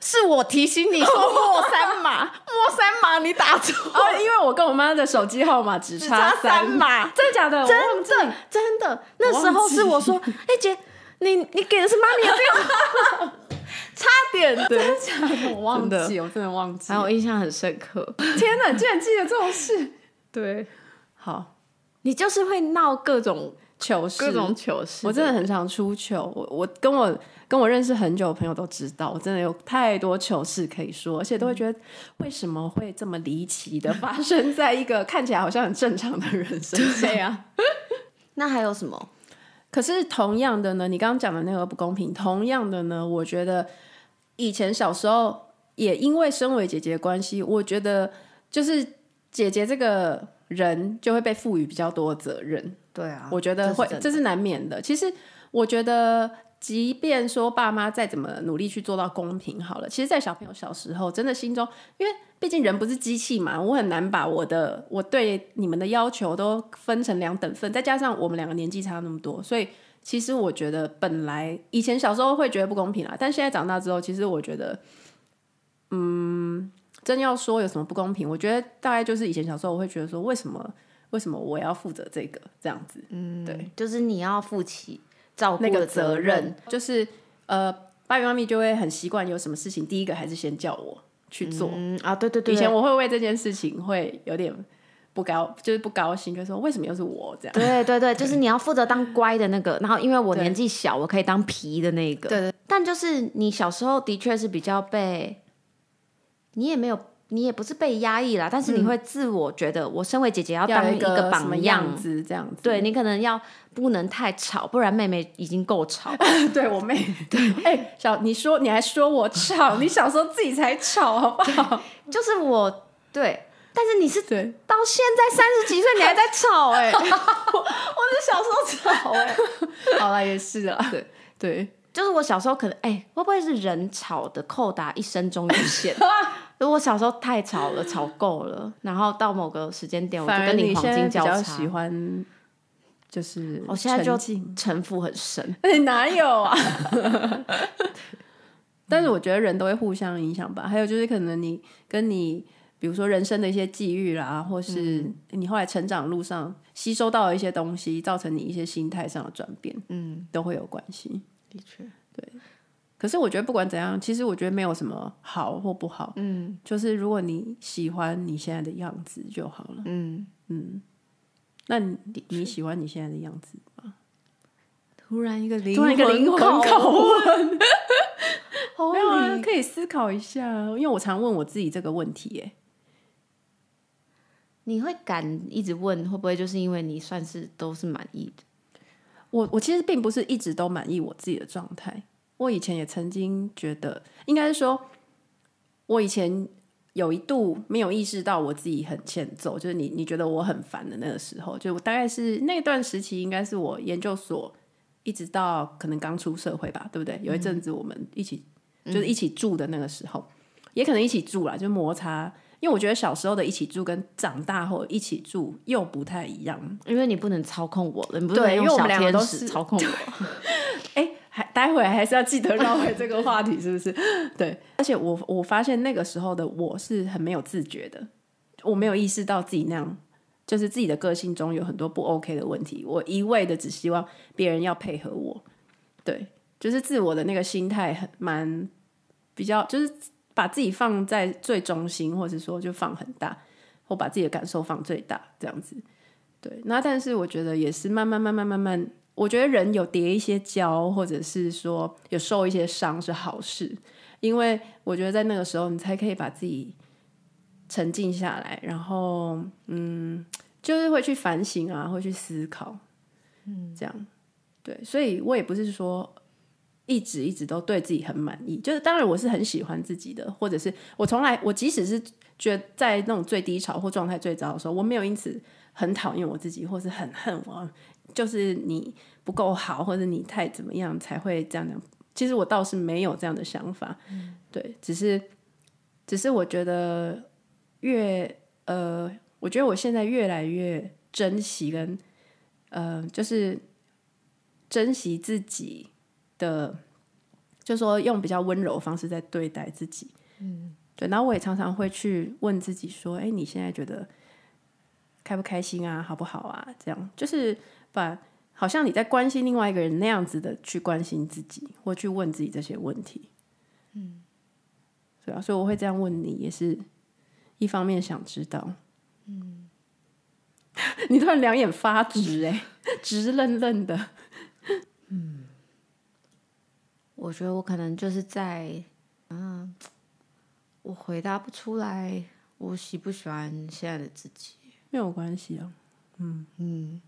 是我提醒你说莫三码，莫三码你打错。哦，因为我跟我妈的手机号码只差三码，真的假的？真的真的，那时候是我说，哎姐，你你给的是妈咪的电话，差点的，真的假的？我忘记，我真的忘记，还有印象很深刻。天哪，居然记得这种事？对，好，你就是会闹各种糗事，各种糗事，我真的很常出糗。我我跟我。跟我认识很久的朋友都知道，我真的有太多糗事可以说，而且都会觉得为什么会这么离奇的发生在一个看起来好像很正常的人身上？对啊，那还有什么？可是同样的呢，你刚刚讲的那个不公平，同样的呢，我觉得以前小时候也因为身为姐姐的关系，我觉得就是姐姐这个人就会被赋予比较多责任。对啊，我觉得会，这是，这是难免的。其实我觉得。即便说爸妈再怎么努力去做到公平好了，其实，在小朋友小时候，真的心中，因为毕竟人不是机器嘛，我很难把我的我对你们的要求都分成两等份，再加上我们两个年纪差那么多，所以其实我觉得本来以前小时候会觉得不公平啦，但现在长大之后，其实我觉得，嗯，真要说有什么不公平，我觉得大概就是以前小时候我会觉得说，为什么为什么我要负责这个这样子？嗯，对，就是你要负起。那个责任就是，呃，爸比妈咪就会很习惯有什么事情，第一个还是先叫我去做、嗯、啊。对对对，以前我会为这件事情会有点不高，就是不高兴，就说为什么又是我这样？对对对，就是你要负责当乖的那个，然后因为我年纪小，我可以当皮的那个。对对，但就是你小时候的确是比较被，你也没有。你也不是被压抑啦，但是你会自我觉得，我身为姐姐要当一个榜样子，这样子。对，你可能要不能太吵，不然妹妹已经够吵。对我妹，对，哎、欸，小你说你还说我吵，你小时候自己才吵，好不好？就是我对，但是你是对到现在三十几岁你还在吵哎、欸，我是小时候吵哎、欸，好了也是啊，对对，就是我小时候可能哎、欸，会不会是人吵的扣打一生中有限？如果小时候太吵了，吵够了，然后到某个时间点，我就跟你黄金交叉。喜欢就是我现在就城府很深，欸、哪有啊？但是我觉得人都会互相影响吧。还有就是可能你跟你，比如说人生的一些际遇啦，或是你后来成长路上吸收到的一些东西，造成你一些心态上的转变，嗯，都会有关系。的确，对。可是我觉得不管怎样，其实我觉得没有什么好或不好，嗯，就是如果你喜欢你现在的样子就好了，嗯嗯。那你你喜欢你现在的样子吗？突然一个灵，突然一个灵魂拷问，没有啊，可以思考一下，因为我常问我自己这个问题，耶。你会敢一直问，会不会就是因为你算是都是满意的？我我其实并不是一直都满意我自己的状态。我以前也曾经觉得，应该是说，我以前有一度没有意识到我自己很欠揍，就是你你觉得我很烦的那个时候，就大概是那段时期，应该是我研究所一直到可能刚出社会吧，对不对？有一阵子我们一起、嗯、就是一起住的那个时候，也可能一起住啦，就摩擦。因为我觉得小时候的一起住跟长大后一起住又不太一样，因为你不能操控我了，你不能用小天使操控我。哎，还待会还是要记得绕回这个话题，是不是？对，而且我我发现那个时候的我是很没有自觉的，我没有意识到自己那样，就是自己的个性中有很多不 OK 的问题，我一味的只希望别人要配合我，对，就是自我的那个心态很蛮比较就是。把自己放在最中心，或者说就放很大，或把自己的感受放最大，这样子。对，那但是我觉得也是慢慢慢慢慢慢，我觉得人有叠一些跤，或者是说有受一些伤是好事，因为我觉得在那个时候你才可以把自己沉静下来，然后嗯，就是会去反省啊，会去思考，嗯，这样。对，所以我也不是说。一直一直都对自己很满意，就是当然我是很喜欢自己的，或者是我从来我即使是觉得在那种最低潮或状态最糟的时候，我没有因此很讨厌我自己，或是很恨我，就是你不够好，或者你太怎么样才会这样讲。其实我倒是没有这样的想法，嗯、对，只是只是我觉得越呃，我觉得我现在越来越珍惜跟呃，就是珍惜自己。的，就说用比较温柔的方式在对待自己，嗯，对。然后我也常常会去问自己说：“哎，你现在觉得开不开心啊？好不好啊？”这样就是把好像你在关心另外一个人那样子的去关心自己，或去问自己这些问题，嗯，对啊。所以我会这样问你，也是一方面想知道，嗯，你突然两眼发直，哎，直愣愣的，嗯。我觉得我可能就是在，嗯，我回答不出来，我喜不喜欢现在的自己？没有关系啊，嗯。嗯，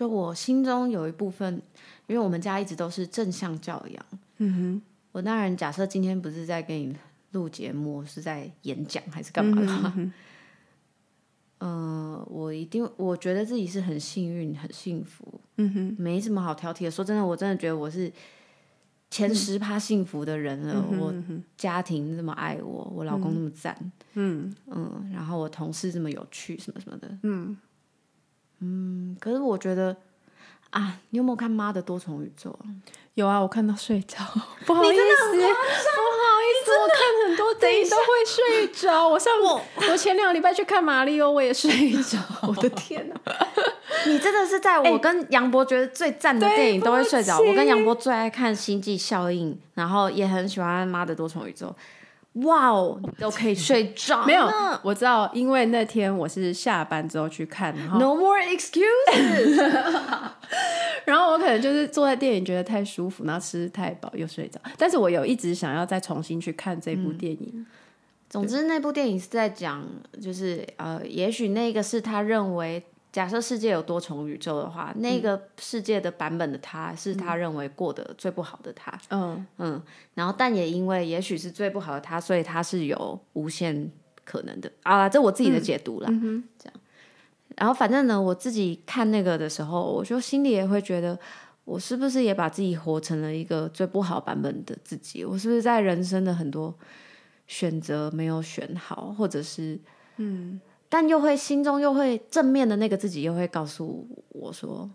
就我心中有一部分，因为我们家一直都是正向教养，嗯哼，我当然假设今天不是在给你录节目，是在演讲还是干嘛的话，嗯，呃，我一定我觉得自己是很幸运、很幸福，嗯哼，没什么好挑剔的。说真的，我真的觉得我是。前十趴幸福的人了，嗯、我家庭这么爱我，嗯、我老公那么赞，嗯嗯，然后我同事这么有趣，什么什么的，嗯嗯。可是我觉得啊，你有没有看《妈的多重宇宙》？有啊，我看到睡着，不好意思，不好意思，我看很多电影都会睡着。我上我我前两个礼拜去看《马里奥》，我也睡着。我的天哪！你真的是在我跟杨博觉得最赞的电影都会睡着。我跟杨博最爱看《星际效应》，然后也很喜欢《妈的多重宇宙》。哇哦，你都可以睡着？没有，我知道，因为那天我是下班之后去看。然后 No more excuses。然后我可能就是坐在电影觉得太舒服，然后吃太饱又睡着。但是我有一直想要再重新去看这部电影。嗯、总之，那部电影是在讲，就是呃，也许那个是他认为。假设世界有多重宇宙的话，那个世界的版本的他是他认为过得最不好的他。嗯嗯，然后但也因为也许是最不好的他，所以他是有无限可能的啊，这我自己的解读啦。这样。然后反正呢，我自己看那个的时候，我就心里也会觉得，我是不是也把自己活成了一个最不好版本的自己？我是不是在人生的很多选择没有选好，或者是嗯。但又会心中又会正面的那个自己又会告诉我说：“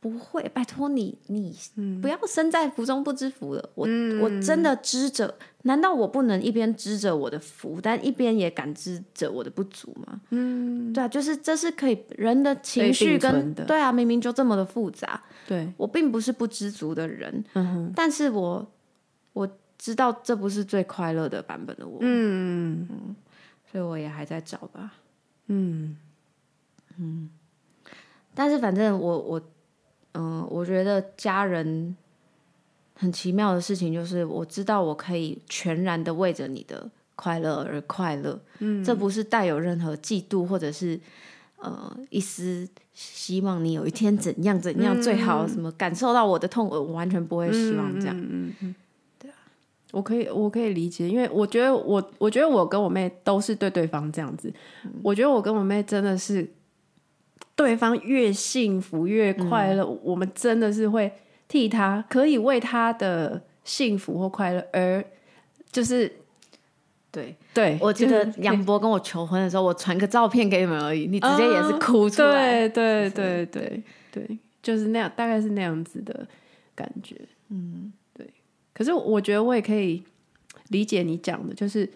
不会，拜托你，你不要身在福中不知福了。我”我、嗯、我真的知着，难道我不能一边知着我的福，但一边也感知着我的不足吗？嗯，对啊，就是这是可以人的情绪跟对啊，明明就这么的复杂。对，我并不是不知足的人，嗯哼，但是我我知道这不是最快乐的版本的我。嗯嗯，所以我也还在找吧。嗯。嗯，但是反正我我嗯、呃，我觉得家人很奇妙的事情就是，我知道我可以全然的为着你的快乐而快乐，嗯，这不是带有任何嫉妒或者是呃一丝希望你有一天怎样怎样最好，什么感受到我的痛，我完全不会希望这样，嗯嗯嗯。我可以，我可以理解，因为我觉得我，我觉得我跟我妹都是对对方这样子。嗯、我觉得我跟我妹真的是，对方越幸福越快乐，嗯、我们真的是会替她，可以为她的幸福或快乐而就是对对，我记得杨博跟我求婚的时候，我传个照片给你们而已，你直接也是哭出来。对对对对对，就是那样，大概是那样子的感觉。嗯，对。可是我觉得我也可以理解你讲的，就是，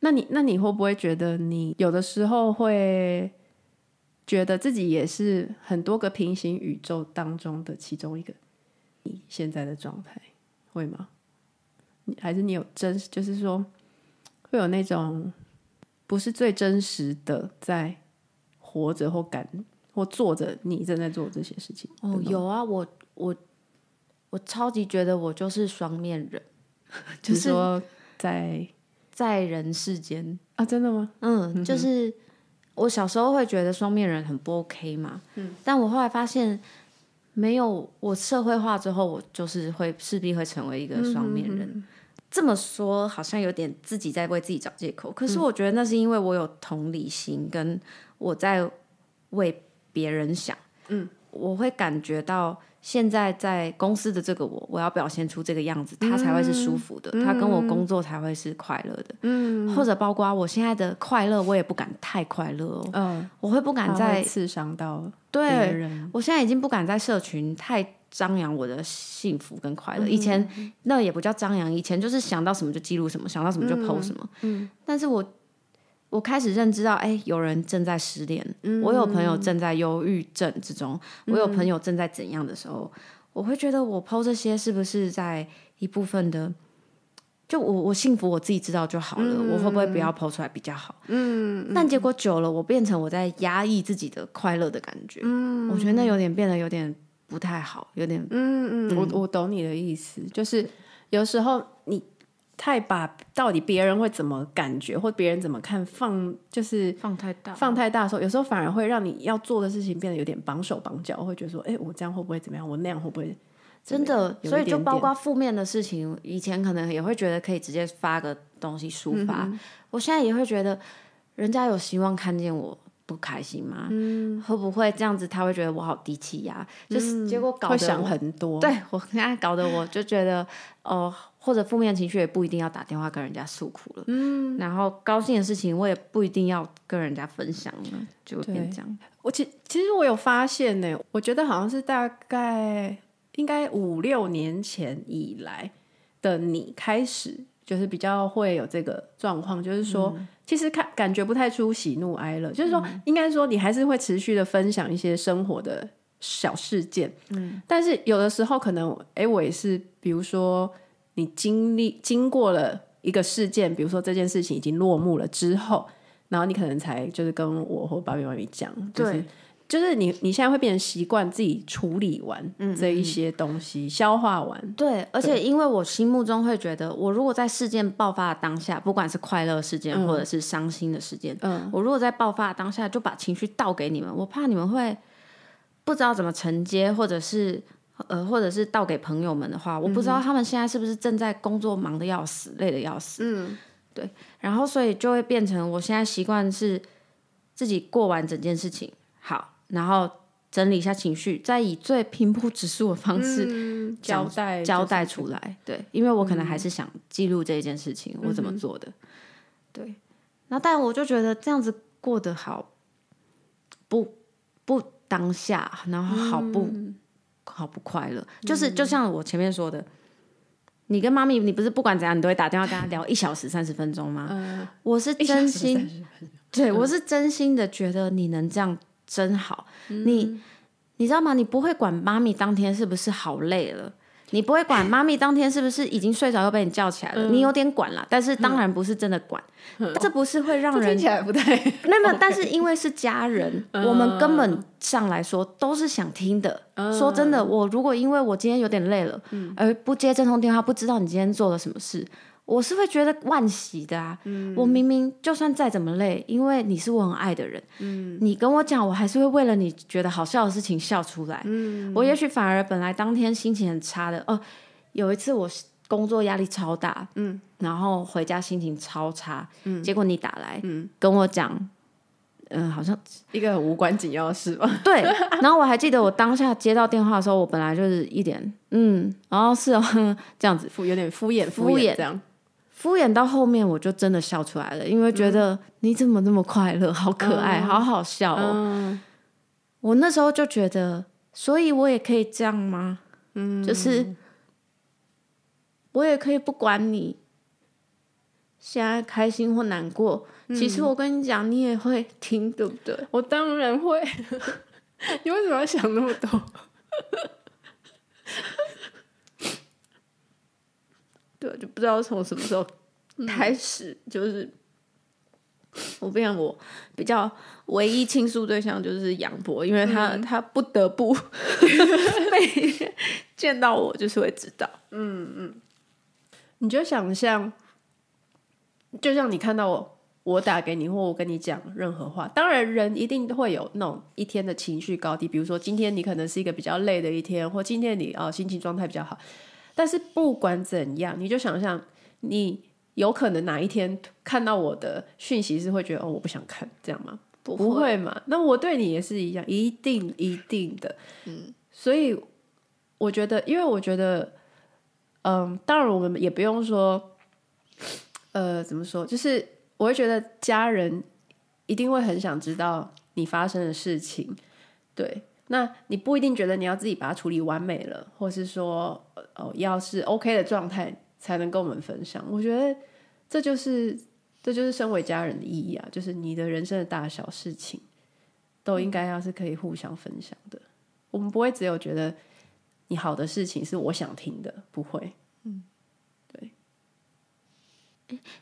那你那你会不会觉得你有的时候会觉得自己也是很多个平行宇宙当中的其中一个？你现在的状态会吗？还是你有真，就是说。会有那种不是最真实的在活着或感或做着你正在做这些事情哦，有啊，我我我超级觉得我就是双面人，就是说在在人世间啊，真的吗？嗯，就 是我小时候会觉得双面人很不 OK 嘛，嗯，但我后来发现没有，我社会化之后，我就是会势必会成为一个双面人。这么说好像有点自己在为自己找借口，可是我觉得那是因为我有同理心，跟我在为别人想。嗯，我会感觉到现在在公司的这个我，我要表现出这个样子，他才会是舒服的，他跟我工作才会是快乐的。嗯，或者包括我现在的快乐，我也不敢太快乐哦。嗯，我会不敢再刺伤到对人。我现在已经不敢在社群太。张扬我的幸福跟快乐，以前那也不叫张扬，以前就是想到什么就记录什么，想到什么就 PO 什么。嗯，但是我我开始认知到，哎，有人正在失恋，我有朋友正在忧郁症之中，我有朋友正在怎样的时候，我会觉得我 PO 这些是不是在一部分的，就我我幸福我自己知道就好了，我会不会不要 PO 出来比较好？嗯，但结果久了，我变成我在压抑自己的快乐的感觉。嗯，我觉得那有点变得有点。不太好，有点嗯嗯，我我懂你的意思，就是有时候你太把到底别人会怎么感觉或别人怎么看放，就是放太大，放太大的时候，有时候反而会让你要做的事情变得有点绑手绑脚，会觉得说，哎，我这样会不会怎么样？我那样会不会真的？所以就包括负面的事情，以前可能也会觉得可以直接发个东西抒发，嗯、我现在也会觉得人家有希望看见我。不开心吗？嗯，会不会这样子？他会觉得我好低气压，嗯、就是结果搞得会想很多。对，我现在搞得我就觉得哦、呃，或者负面情绪也不一定要打电话跟人家诉苦了。嗯，然后高兴的事情我也不一定要跟人家分享了，就会变这样。我其其实我有发现呢，我觉得好像是大概应该五六年前以来的你开始。就是比较会有这个状况，就是说，嗯、其实看感觉不太出喜怒哀乐，就是说，嗯、应该说你还是会持续的分享一些生活的小事件，嗯，但是有的时候可能，哎，我也是，比如说你经历经过了一个事件，比如说这件事情已经落幕了之后，然后你可能才就是跟我或爸比妈咪讲，就是。对就是你，你现在会变成习惯自己处理完这一些东西，消化完。对，而且因为我心目中会觉得，我如果在事件爆发的当下，不管是快乐事件或者是伤心的事件，嗯，我如果在爆发的当下就把情绪倒给你们，我怕你们会不知道怎么承接，或者是呃，或者是倒给朋友们的话，我不知道他们现在是不是正在工作忙得要死，累得要死。嗯，对。然后所以就会变成，我现在习惯是自己过完整件事情，好。然后整理一下情绪，再以最平铺直述的方式、嗯、交代交代出来。对，因为我可能还是想记录这一件事情，嗯、我怎么做的。对，那但我就觉得这样子过得好不不当下，然后好不、嗯、好不快乐。就是就像我前面说的，你跟妈咪，你不是不管怎样，你都会打电话跟她聊一小时三十分钟吗？嗯、我是真心，对我是真心的觉得你能这样。真好，你你知道吗？你不会管妈咪当天是不是好累了，你不会管妈咪当天是不是已经睡着又被你叫起来了。嗯、你有点管了，但是当然不是真的管，嗯、这不是会让人听起来不太 没有没有。但是因为是家人，嗯、我们根本上来说都是想听的。嗯、说真的，我如果因为我今天有点累了，嗯、而不接这通电话，不知道你今天做了什么事。我是会觉得惋惜的啊！嗯、我明明就算再怎么累，因为你是我很爱的人，嗯、你跟我讲，我还是会为了你觉得好笑的事情笑出来。嗯、我也许反而本来当天心情很差的哦，有一次我工作压力超大，嗯、然后回家心情超差，嗯、结果你打来、嗯、跟我讲，嗯、呃，好像一个很无关紧要的事吧？对。然后我还记得我当下接到电话的时候，我本来就是一点嗯，然后是哦 这样子敷有点敷衍敷衍这样。敷衍到后面，我就真的笑出来了，因为觉得你怎么那么快乐，好可爱，嗯、好好笑哦。嗯、我那时候就觉得，所以我也可以这样吗？嗯，就是我也可以不管你现在开心或难过，嗯、其实我跟你讲，你也会听，对不对？我当然会。你为什么要想那么多？对，就不知道从什么时候开始，嗯、就是我变我比较唯一倾诉对象就是杨博，因为他、嗯、他不得不 每见到我就是会知道，嗯嗯，你就想象，就像你看到我，我打给你或我跟你讲任何话，当然人一定会有那种一天的情绪高低，比如说今天你可能是一个比较累的一天，或今天你哦心情状态比较好。但是不管怎样，你就想象你有可能哪一天看到我的讯息是会觉得哦，我不想看这样吗？不会，不会嘛？那我对你也是一样，一定一定的。嗯，所以我觉得，因为我觉得，嗯，当然我们也不用说，呃，怎么说？就是我会觉得家人一定会很想知道你发生的事情，对。那你不一定觉得你要自己把它处理完美了，或是说，哦，要是 OK 的状态才能跟我们分享。我觉得这就是这就是身为家人的意义啊，就是你的人生的大小事情都应该要是可以互相分享的。我们不会只有觉得你好的事情是我想听的，不会。嗯，对。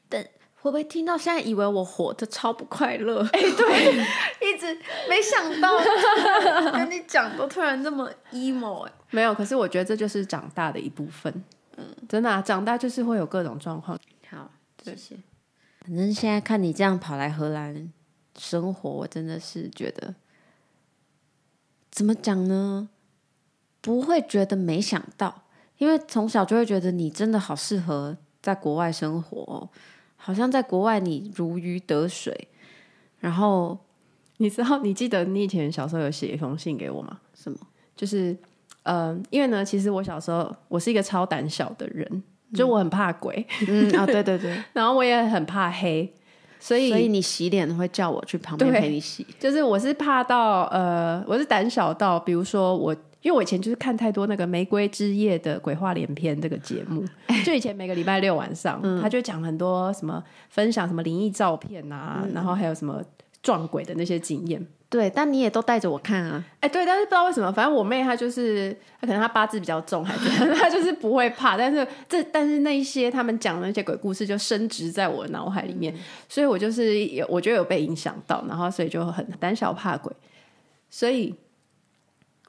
但会不会听到现在以为我活得超不快乐？哎、欸，对，一直没想到 跟你讲都突然这么 emo 哎，没有，可是我觉得这就是长大的一部分。嗯，真的、啊，长大就是会有各种状况。好，谢谢。反正现在看你这样跑来荷兰生活，我真的是觉得怎么讲呢？不会觉得没想到，因为从小就会觉得你真的好适合在国外生活哦。好像在国外你如鱼得水，然后 你知道，你记得你以前小时候有写一封信给我吗？什么？就是，嗯、呃，因为呢，其实我小时候我是一个超胆小的人，嗯、就我很怕鬼，嗯啊、哦，对对对，然后我也很怕黑，所以所以你洗脸会叫我去旁边陪你洗，就是我是怕到呃，我是胆小到，比如说我。因为我以前就是看太多那个《玫瑰之夜》的鬼话连篇这个节目，就以前每个礼拜六晚上，嗯、他就讲很多什么分享什么灵异照片啊，嗯、然后还有什么撞鬼的那些经验。对，但你也都带着我看啊。哎，对，但是不知道为什么，反正我妹她就是，她可能她八字比较重，还是 她就是不会怕。但是这，但是那一些他们讲的那些鬼故事就升值在我的脑海里面，嗯、所以我就是有，我觉得有被影响到，然后所以就很胆小怕鬼，所以。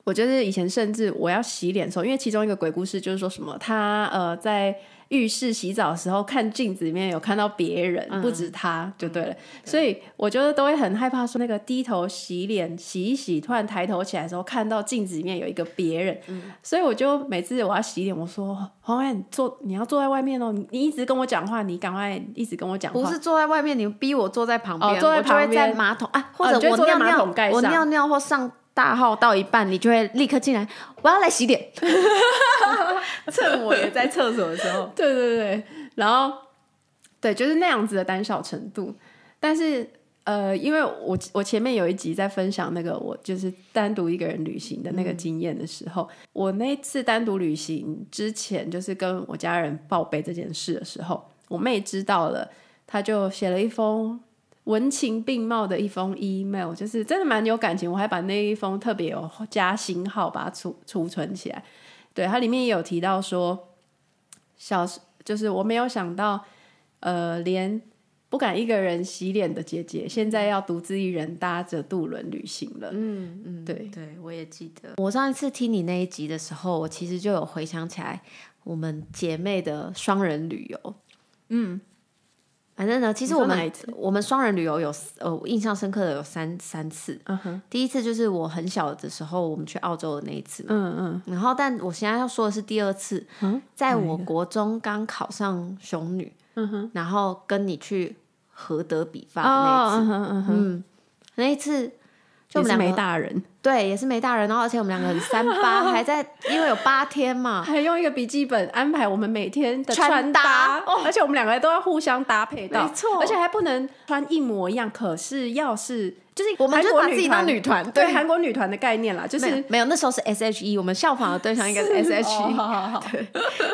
我就是以前甚至我要洗脸的时候，因为其中一个鬼故事就是说什么他呃在浴室洗澡的时候看镜子里面有看到别人，嗯、不止他就对了，嗯、所以我觉得都会很害怕说那个低头洗脸洗一洗，突然抬头起来的时候看到镜子里面有一个别人，嗯、所以我就每次我要洗脸，我说黄安坐你要坐在外面哦，你一直跟我讲话，你赶快一直跟我讲话，不是坐在外面，你逼我坐在旁边，哦、坐在旁边。在马桶啊，或者我尿尿，哦、我尿尿或上。大号到一半，你就会立刻进来。我要来洗脸，趁我也在厕所的时候。对对对，然后对，就是那样子的胆小程度。但是呃，因为我我前面有一集在分享那个我就是单独一个人旅行的那个经验的时候，嗯、我那次单独旅行之前，就是跟我家人报备这件事的时候，我妹知道了，她就写了一封。文情并茂的一封 email，就是真的蛮有感情。我还把那一封特别有加星号，把它储储存起来。对，它里面也有提到说，小就是我没有想到，呃，连不敢一个人洗脸的姐姐，现在要独自一人搭着渡轮旅行了。嗯嗯，对对，我也记得。我上一次听你那一集的时候，我其实就有回想起来我们姐妹的双人旅游。嗯。反正呢，其实我们我们双人旅游有呃印象深刻的有三三次。嗯哼第一次就是我很小的时候，我们去澳洲的那一次。嗯嗯、uh。然后，但我现在要说的是第二次，uh. 在我国中刚考上雄女嗯哼然后跟你去荷德比发的那一次。Uh uh huh. 嗯，那一次就我们两个没大人，对，也是没大人，然后而且我们两个很三八，还在因为有八天嘛，还用一个笔记本安排我们每天的穿搭，哦、而且我们两个都要互相搭配到，没错，而且还不能穿一模一样。可是要是就是我们就把自己当女团，对韩国女团的概念啦，就是没有，那时候是 S H E，我们效仿的对象应该是 S H E，好好好，对，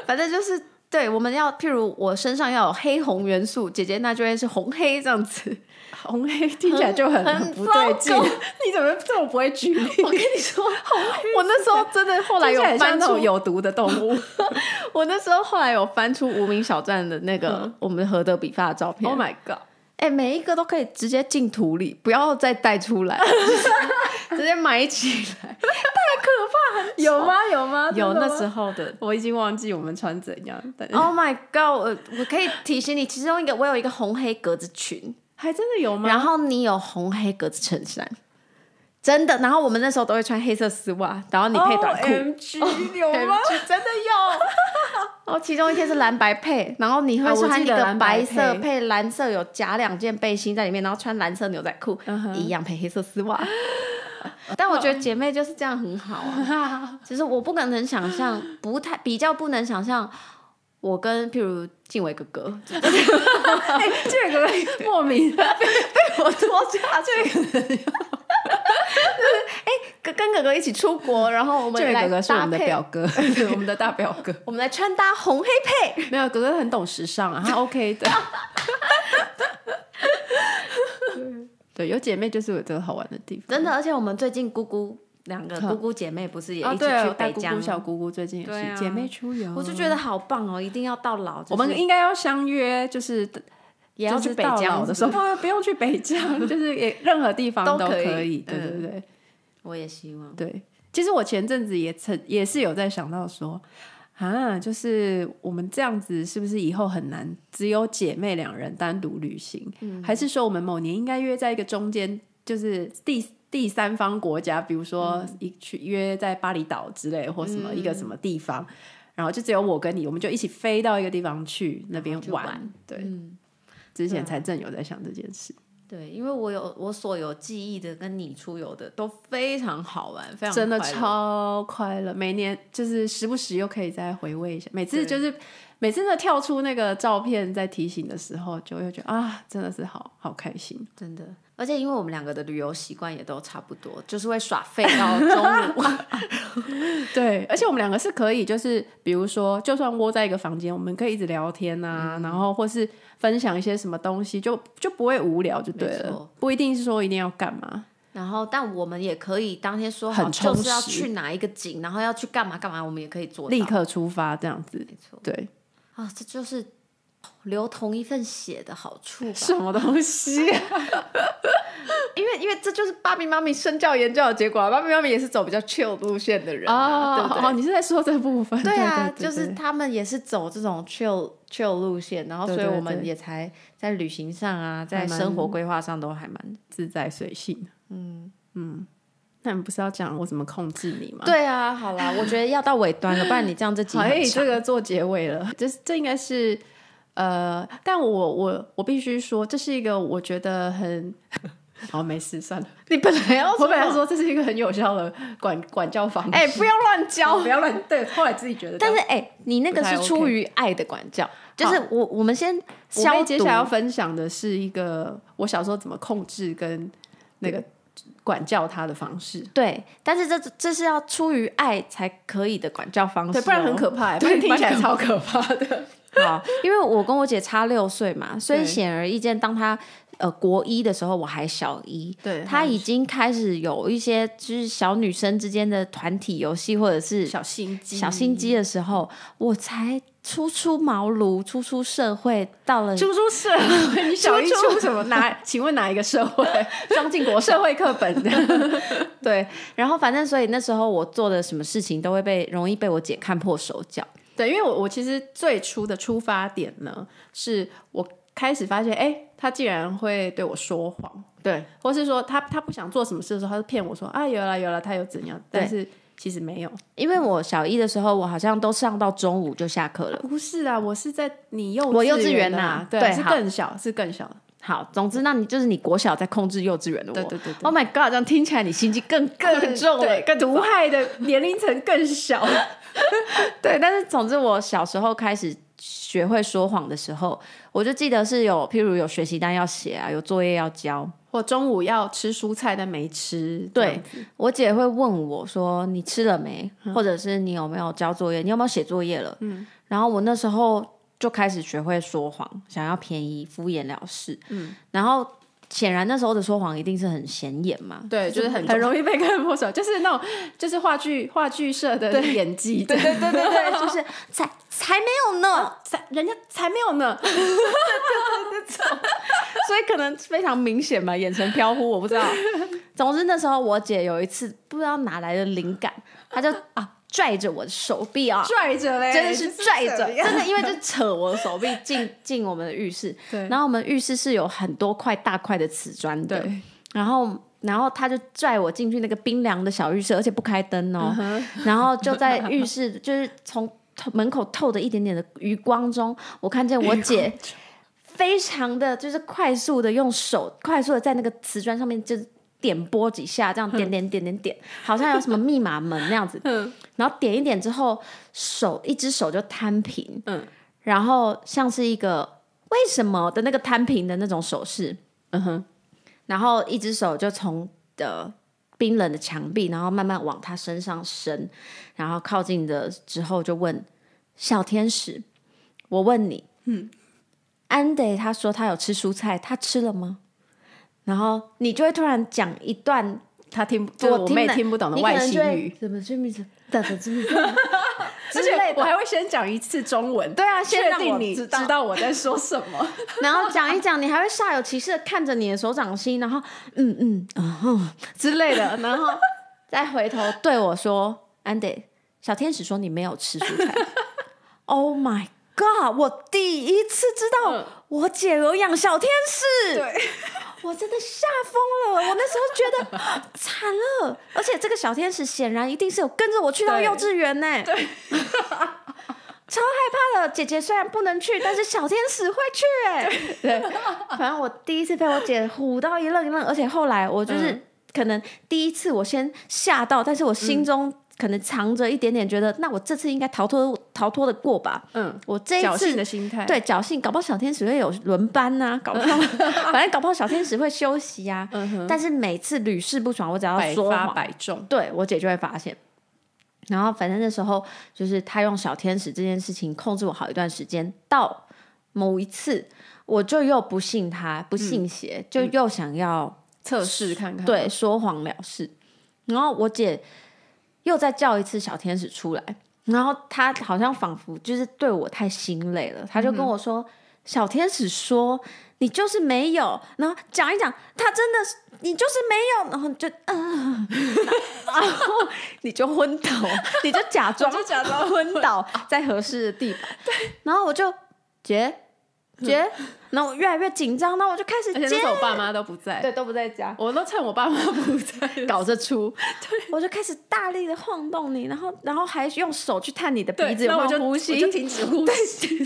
反正就是对，我们要譬如我身上要有黑红元素，姐姐那就会是红黑这样子。红黑听起来就很，不对劲，你怎么这么不会举例？我跟你说，红黑我那时候真的后来有翻出有毒的动物。我那时候后来有翻出无名小站的那个我们合得笔发的照片。Oh my god！哎、欸，每一个都可以直接进土里，不要再带出来，直接埋起来，太可怕很！有吗？有吗？有那时候的，我已经忘记我们穿怎样。Oh my god！我我可以提醒你，其中一个我有一个红黑格子裙。还真的有吗？然后你有红黑格子衬衫，真的。然后我们那时候都会穿黑色丝袜，然后你配短裤。有吗？真的有。然 后其中一天是蓝白配，然后你会穿一个白色配蓝色，有夹两件背心在里面，然后穿蓝色牛仔裤，一样配黑色丝袜。但我觉得姐妹就是这样很好啊。其实我不可能想象，不太比较不能想象。我跟譬如静伟哥哥，哎、欸，这个莫名被，被我拖下去，就是 哎，跟跟哥哥一起出国，然后我们来哥哥是我们的表哥，我们的大表哥，我们来穿搭红黑配。没有，哥哥很懂时尚啊，他 OK 的。对，有姐妹就是有这个好玩的地方，真的。而且我们最近姑姑。两个姑姑姐妹不是也一起去北疆？姑姑小姑姑最近也是姐妹出游，我就觉得好棒哦！一定要到老，我们应该要相约，就是也要去北疆的时候，不用去北疆，就是也任何地方都可以。对对对，我也希望。对，其实我前阵子也曾也是有在想到说，啊，就是我们这样子是不是以后很难只有姐妹两人单独旅行？还是说我们某年应该约在一个中间，就是第。第三方国家，比如说一去约在巴厘岛之类，或什么一个什么地方，嗯、然后就只有我跟你，我们就一起飞到一个地方去那边玩。玩对，嗯、之前才正有在想这件事。对，因为我有我所有记忆的跟你出游的都非常好玩，非常真的超快乐。每年就是时不时又可以再回味一下，每次就是每次呢跳出那个照片在提醒的时候，就会觉得啊，真的是好好开心，真的。而且因为我们两个的旅游习惯也都差不多，就是会耍废到中午。对，而且我们两个是可以，就是比如说，就算窝在一个房间，我们可以一直聊天啊，嗯、然后或是分享一些什么东西，就就不会无聊，就对了。不一定是说一定要干嘛。然后，但我们也可以当天说好，就是要去哪一个景，然后要去干嘛干嘛，我们也可以做，立刻出发这样子。没错，对。啊，这就是。留同一份血的好处吧？什么东西、啊？因为因为这就是芭比妈咪身教言教的结果啊！芭比妈咪也是走比较 chill 路线的人啊，哦、对不对？哦，你是在说这部分？对啊，对对对对，就是他们也是走这种 chill chill 路线，然后所以我们也才在旅行上啊，在生活规划上都还蛮自在随性。嗯嗯，那你不是要讲我怎么控制你吗？对啊，好啦，我觉得要到尾端了，不然你这样这集可以 这个做结尾了，这这应该是。呃，但我我我必须说，这是一个我觉得很 好，没事算了。你本来要我本来说这是一个很有效的管管教方式，哎、欸，不要乱教，不要乱对。后来自己觉得，但是哎、欸，你那个是出于爱的管教，就是我我们先消毒。接下来要分享的是一个我小时候怎么控制跟那个管教他的方式。对，但是这这是要出于爱才可以的管教方式、不然很可怕，不然，听起来超可怕的。好，因为我跟我姐差六岁嘛，所以显而易见，当她呃国一的时候，我还小一，对，她已经开始有一些就是小女生之间的团体游戏或者是小心机、小心机的时候，我才初出茅庐，初出社会，到了初出社会，你小一出什么？哪？请问哪一个社会？张晋国社会课本的，对。然后反正所以那时候我做的什么事情都会被容易被我姐看破手脚。对，因为我我其实最初的出发点呢，是我开始发现，哎，他竟然会对我说谎，对，或是说他他不想做什么事的时候，他就骗我说啊，有了有了，他又怎样？但是其实没有，因为我小一的时候，我好像都上到中午就下课了。不是啊，我是在你幼我幼稚园呐，对，是更小，是更小。好，总之，那你就是你国小在控制幼稚园的我。对对对，对 Oh my god，这样听起来你心机更 更重了，更毒害的年龄层更小。对，但是总之，我小时候开始学会说谎的时候，我就记得是有，譬如有学习单要写啊，有作业要交，或中午要吃蔬菜但没吃。对，我姐会问我说：“你吃了没？嗯、或者是你有没有交作业？你有没有写作业了？”嗯，然后我那时候。就开始学会说谎，想要便宜，敷衍了事。嗯，然后显然那时候的说谎一定是很显眼嘛，对，就是很很容易被看破手，就是那种就是话剧话剧社的演技，对对对对对，就是 才才没有呢，才人家才没有呢，所以可能非常明显嘛，眼神飘忽，我不知道。总之那时候我姐有一次不知道哪来的灵感，她就啊。拽着我的手臂啊，拽着嘞，真的是拽着，真的，因为就扯我的手臂进进我们的浴室。对，然后我们浴室是有很多块大块的瓷砖的。对，然后然后他就拽我进去那个冰凉的小浴室，而且不开灯哦。然后就在浴室，就是从门口透的一点点的余光中，我看见我姐非常的就是快速的用手快速的在那个瓷砖上面就是。点拨几下，这样点点点点点，好像有什么密码门那样子。嗯然后点一点之后，手一只手就摊平，嗯，然后像是一个为什么的那个摊平的那种手势，嗯哼。然后一只手就从的冰冷的墙壁，然后慢慢往他身上伸，然后靠近的之后就问小天使：“我问你，嗯，安德他说他有吃蔬菜，他吃了吗？”然后你就会突然讲一段他听不，我妹听不懂的外星语，怎么这么怎么这么 之类的，我还会先讲一次中文，对啊，确定你知道。我在说什么，然后讲一讲，你还会煞有其事的看着你的手掌心，然后嗯嗯嗯嗯之类的，然后再回头对我说，Andy，小天使说你没有吃蔬菜，Oh my God，我第一次知道我姐有养小天使，对。我真的吓疯了！我那时候觉得 惨了，而且这个小天使显然一定是有跟着我去到幼稚园呢，对，超害怕的。姐姐虽然不能去，但是小天使会去哎。对，反正我第一次被我姐唬到一愣一愣，而且后来我就是可能第一次我先吓到，但是我心中。嗯可能藏着一点点，觉得那我这次应该逃脱逃脱的过吧？嗯，我这一次侥幸的心态，对，侥幸，搞不好小天使会有轮班呐、啊，搞不好反正搞不好小天使会休息呀、啊。但是每次屡试不爽，我只要说百发百中，对我姐就会发现。然后反正那时候就是他用小天使这件事情控制我好一段时间，到某一次我就又不信他，不信邪，嗯、就又想要测试看看，对，说谎了事。然后我姐。又再叫一次小天使出来，然后他好像仿佛就是对我太心累了，他就跟我说：“、小天使说你就是没有，然后讲一讲，他真的是你就是没有，然后就嗯，然后你就昏倒，你就假装就假装昏倒在合适的地板，对，然后我就姐。”姐，然后我越来越紧张，那我就开始。而且我爸妈都不在，对，都不在家。我都趁我爸妈不在，搞着出。对，我就开始大力的晃动你，然后，然后还用手去探你的鼻子，有没有呼吸，就停止呼吸。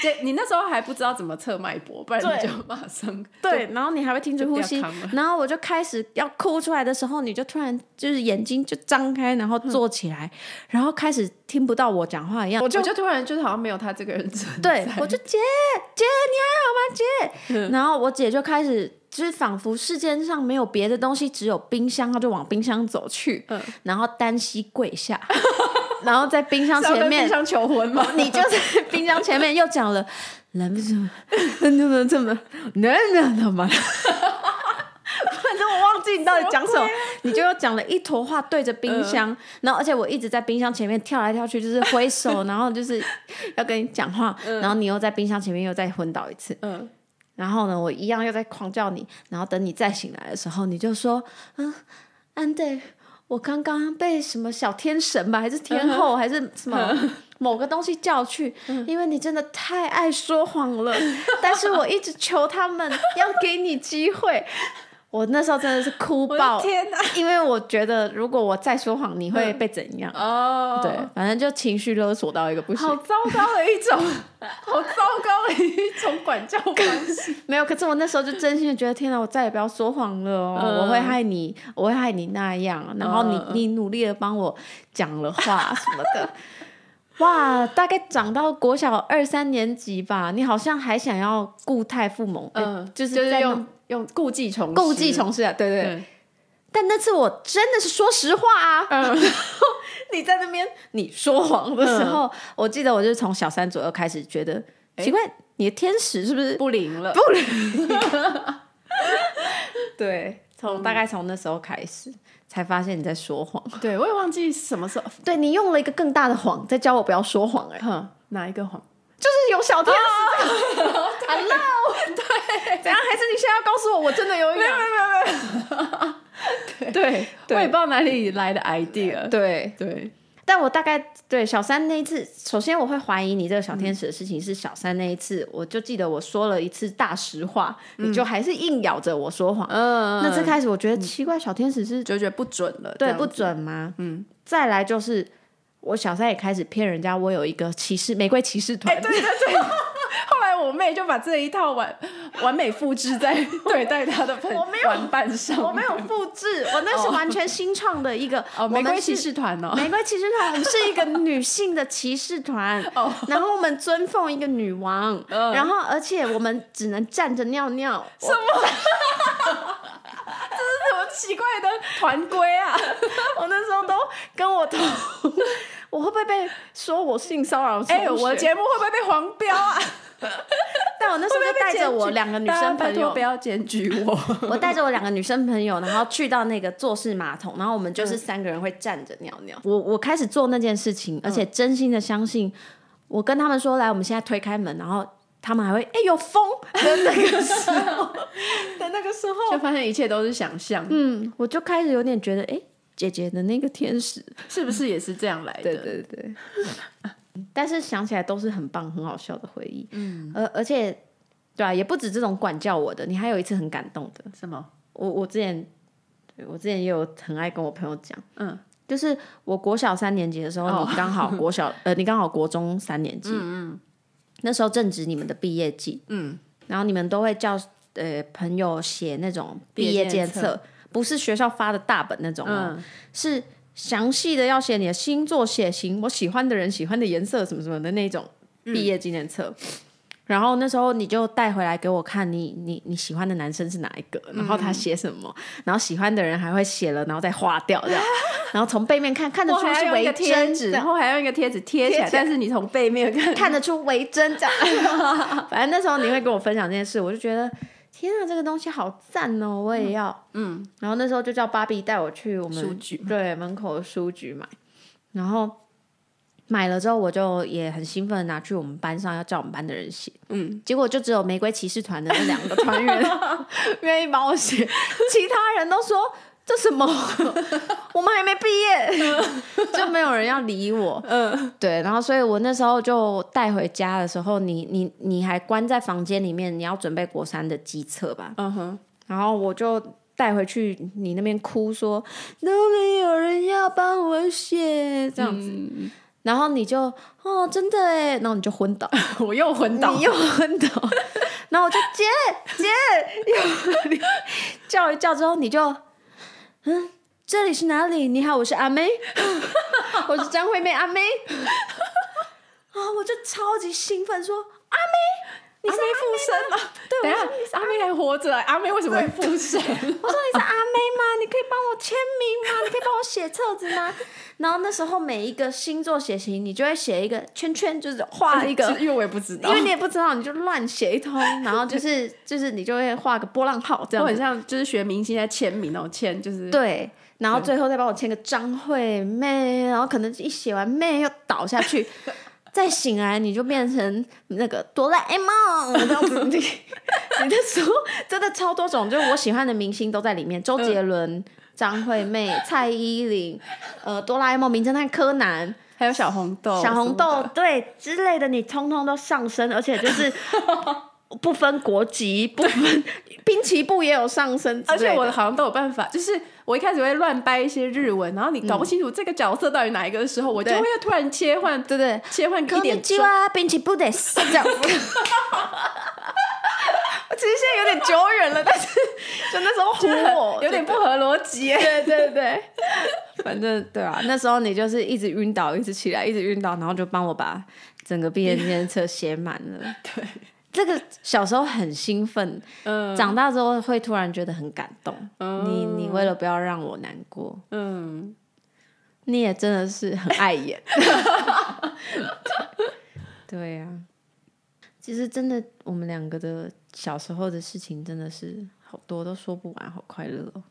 对 你那时候还不知道怎么测脉搏，不然你就马上。对，然后你还会停止呼吸，然后我就开始要哭出来的时候，你就突然就是眼睛就张开，然后坐起来，然后开始听不到我讲话一样。我就突然就是好像没有他这个人存在。对，我就姐。姐，你还好吗？姐，嗯、然后我姐就开始，就是仿佛世界上没有别的东西，只有冰箱，她就往冰箱走去，嗯、然后单膝跪下，然后在冰箱前面冰箱求婚吗？你就在冰箱前面又讲了，能不能这么？怎么，能能怎么？反正我忘记你到底讲什么，你就又讲了一坨话对着冰箱，嗯、然后而且我一直在冰箱前面跳来跳去，就是挥手，然后就是要跟你讲话，嗯、然后你又在冰箱前面又再昏倒一次，嗯，然后呢，我一样又在狂叫你，然后等你再醒来的时候，你就说，嗯，安德，我刚刚被什么小天神吧，还是天后，还是什么某个东西叫去，嗯、因为你真的太爱说谎了，但是我一直求他们要给你机会。我那时候真的是哭爆，天哪！因为我觉得如果我再说谎，你会被怎样？哦，对，反正就情绪勒索到一个不行。好糟糕的一种，好糟糕的一种。管教方式。没有，可是我那时候就真心的觉得，天哪，我再也不要说谎了哦，嗯、我会害你，我会害你那样，然后你、嗯、你努力的帮我讲了话什么的。哇，大概长到国小二三年级吧，你好像还想要固态复萌，嗯、欸，就是在用用故技重施，故技重施啊，对对，对。但那次我真的是说实话啊，嗯、你在那边你说谎的时候，嗯、我记得我就是从小三左右开始觉得、欸、奇怪，你的天使是不是不灵了？不灵。对，从大概从那时候开始。才发现你在说谎，对，我也忘记什么时候。对，你用了一个更大的谎，在教我不要说谎。哎，哼，哪一个谎？就是有小天使。Hello，对，怎样？还是你现在要告诉我，我真的有一个？没有，没有，没有。对，我也不知道哪里来的 idea。对，对。但我大概对小三那一次，首先我会怀疑你这个小天使的事情是小三那一次，嗯、我就记得我说了一次大实话，嗯、你就还是硬咬着我说谎。嗯，那次开始我觉得奇怪，小天使是就觉得不准了，对，不准吗？嗯，再来就是我小三也开始骗人家，我有一个骑士玫瑰骑士团。欸、对对对。后来我妹就把这一套完 完美复制在 对待她的朋友玩伴上。我没有复制，我那是完全新创的一个哦，玫瑰骑士团哦，玫瑰骑士团，我们是一个女性的骑士团哦，然后我们尊奉一个女王，然后而且我们只能站着尿尿。什么？什么奇怪的团规啊？我那时候都跟我同，我会不会被说我性骚扰？哎，我的节目会不会被黄标啊？但我那时候就带着我两个女生朋友，不要检举我。我带着我两个女生朋友，然后去到那个坐式马桶，然后我们就是三个人会站着尿尿。我我开始做那件事情，而且真心的相信，我跟他们说，来，我们现在推开门，然后他们还会哎有风 的那个时候，的那个时候就发现一切都是想象。嗯，我就开始有点觉得，哎，姐姐的那个天使是不是也是这样来的？对 对对。但是想起来都是很棒、很好笑的回忆。嗯，而而且，对啊，也不止这种管教我的，你还有一次很感动的。什么？我我之前，我之前也有很爱跟我朋友讲，嗯，就是我国小三年级的时候，哦、你刚好国小，呃，你刚好国中三年级，嗯嗯，那时候正值你们的毕业季，嗯，然后你们都会叫呃朋友写那种毕业检测，不是学校发的大本那种哦，嗯、是。详细的要写你的星座、血型、我喜欢的人、喜欢的颜色什么什么的那种毕业纪念册，嗯、然后那时候你就带回来给我看你，你你你喜欢的男生是哪一个？然后他写什么？嗯、然后喜欢的人还会写了，然后再划掉这样，然后从背面看看得出是伪真纸，然后还用一个贴纸贴起来，但是你从背面看看得出伪真这样。反正那时候你会跟我分享这件事，我就觉得。天啊，这个东西好赞哦！我也要。嗯，然后那时候就叫芭比带我去我们书局，对，门口的书局买。然后买了之后，我就也很兴奋，拿去我们班上要叫我们班的人写。嗯，结果就只有玫瑰骑士团的那两个团员 愿意帮我写，其他人都说。这什么？我们还没毕业，就没有人要理我。嗯，对，然后所以我那时候就带回家的时候，你你你还关在房间里面，你要准备国三的机测吧？嗯哼，然后我就带回去你那边哭说都没有人要帮我写这样子，嗯、然后你就哦真的哎，然后你就昏倒，我又昏倒，你又昏倒，然后我就姐姐 又叫一叫之后你就。嗯，这里是哪里？你好，我是阿妹，我是张惠妹阿妹。啊，我就超级兴奋说，阿妹，你是阿妹附身吗？对，等下，阿妹还活着，阿妹为什么会附身？我说你是阿妹吗？你可以帮我签名吗？你可以帮我写册子吗？然后那时候每一个星座血型，你就会写一个圈圈，就是画一个，因为我也不知道，因为你也不知道，你就乱写一通，然后就是就是你就会画个波浪号，这样很像就是学明星在签名哦，签就是对，然后最后再帮我签个张惠妹，然后可能一写完妹又倒下去，再醒来你就变成那个哆啦 A 梦这样子，你 你的书真的超多种，就是我喜欢的明星都在里面，周杰伦。嗯张惠妹、蔡依林、呃，哆啦 A 梦、名侦探柯南，还有小红豆、小红豆，对之类的，你通通都上升，而且就是 不分国籍，不分 滨崎步也有上升，而且我好像都有办法，就是我一开始会乱掰一些日文，然后你搞不清楚这个角色到底哪一个的时候，嗯、我就会突然切换，对对，切换一点。滨崎步的是这样。点久远了，但是就那时候唬我，有点不合逻辑。对对对，反正对啊，那时候你就是一直晕倒，一直起来，一直晕倒，然后就帮我把整个毕业纪念册写满了。对，这个小时候很兴奋，嗯，长大之后会突然觉得很感动。嗯、你你为了不要让我难过，嗯，你也真的是很爱演。对呀、啊。其实真的，我们两个的小时候的事情真的是好多都说不完，好快乐哦。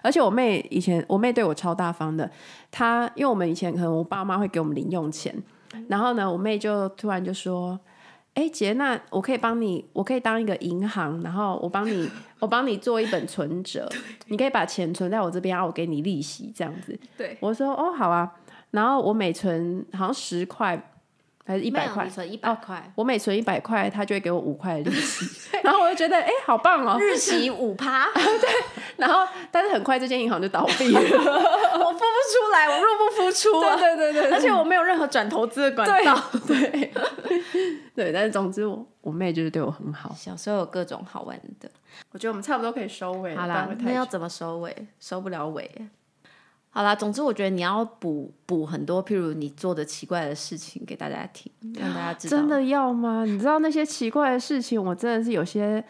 而且我妹以前，我妹对我超大方的。她因为我们以前可能我爸妈会给我们零用钱，然后呢，我妹就突然就说：“哎、欸，姐，那我可以帮你，我可以当一个银行，然后我帮你，我帮你做一本存折，你可以把钱存在我这边，然后我给你利息，这样子。”对，我说：“哦，好啊。”然后我每存好像十块。还是一百块，存一百块，我每存一百块，他就会给我五块利息，然后我就觉得哎、欸，好棒哦，日息五趴，对，然后但是很快这间银行就倒闭了，我付不出来，我入不敷出，对对对对，而且我没有任何转投资的管道，对对，对，但是总之我我妹就是对我很好，小时候有各种好玩的，我觉得我们差不多可以收尾了，好啦，那要怎么收尾？收不了尾。好啦，总之我觉得你要补补很多，譬如你做的奇怪的事情给大家听，让大家知道。真的要吗？你知道那些奇怪的事情，我真的是有些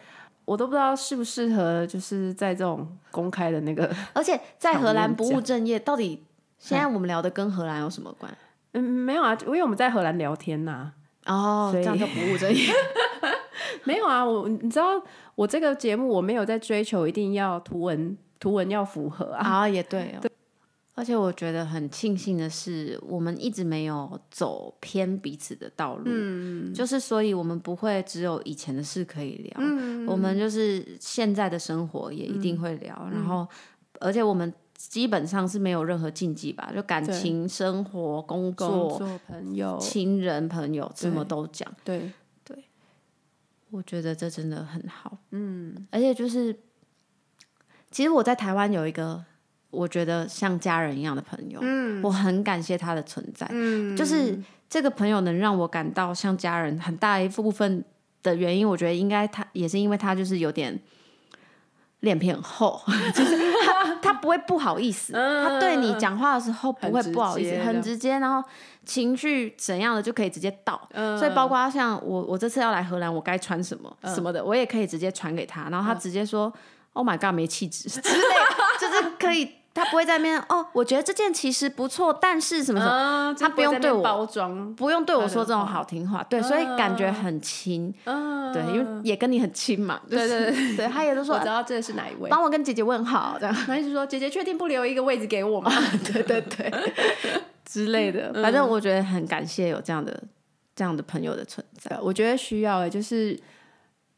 我都不知道适不适合，就是在这种公开的那个。而且在荷兰不务正业，到底 现在我们聊的跟荷兰有什么关？嗯，没有啊，因为我们在荷兰聊天呐。哦，这样就不务正业。没有啊，我你知道我这个节目我没有在追求一定要图文图文要符合啊。啊，也对哦。对而且我觉得很庆幸的是，我们一直没有走偏彼此的道路，嗯，就是所以我们不会只有以前的事可以聊，嗯，我们就是现在的生活也一定会聊，嗯，然后而且我们基本上是没有任何禁忌吧，就感情、生活、工作、工作朋友、亲人、朋友什么都讲，对。对，我觉得这真的很好，嗯，而且就是其实我在台湾有一个。我觉得像家人一样的朋友，嗯，我很感谢他的存在，嗯，就是这个朋友能让我感到像家人，很大一部分的原因，我觉得应该他也是因为他就是有点脸皮很厚，就是他他不会不好意思，嗯，他对你讲话的时候不会不好意思，很直接，然后情绪怎样的就可以直接到，嗯，所以包括像我我这次要来荷兰，我该穿什么，嗯，什么的，我也可以直接传给他，然后他直接说，嗯，Oh my God，没气质之类，就是可以。他不会在那边哦，我觉得这件其实不错，但是什么什么，啊、他不用对我包装，不用对我说这种好听话，对，所以感觉很亲，啊、对，因为也跟你很亲嘛，就是、对。对对，对，他也都说，我知道这是哪一位，帮我跟姐姐问好，这样，他一直说姐姐确定不留一个位置给我吗？对对对，之类的，反正我觉得很感谢有这样的这样的朋友的存在，我觉得需要的就是。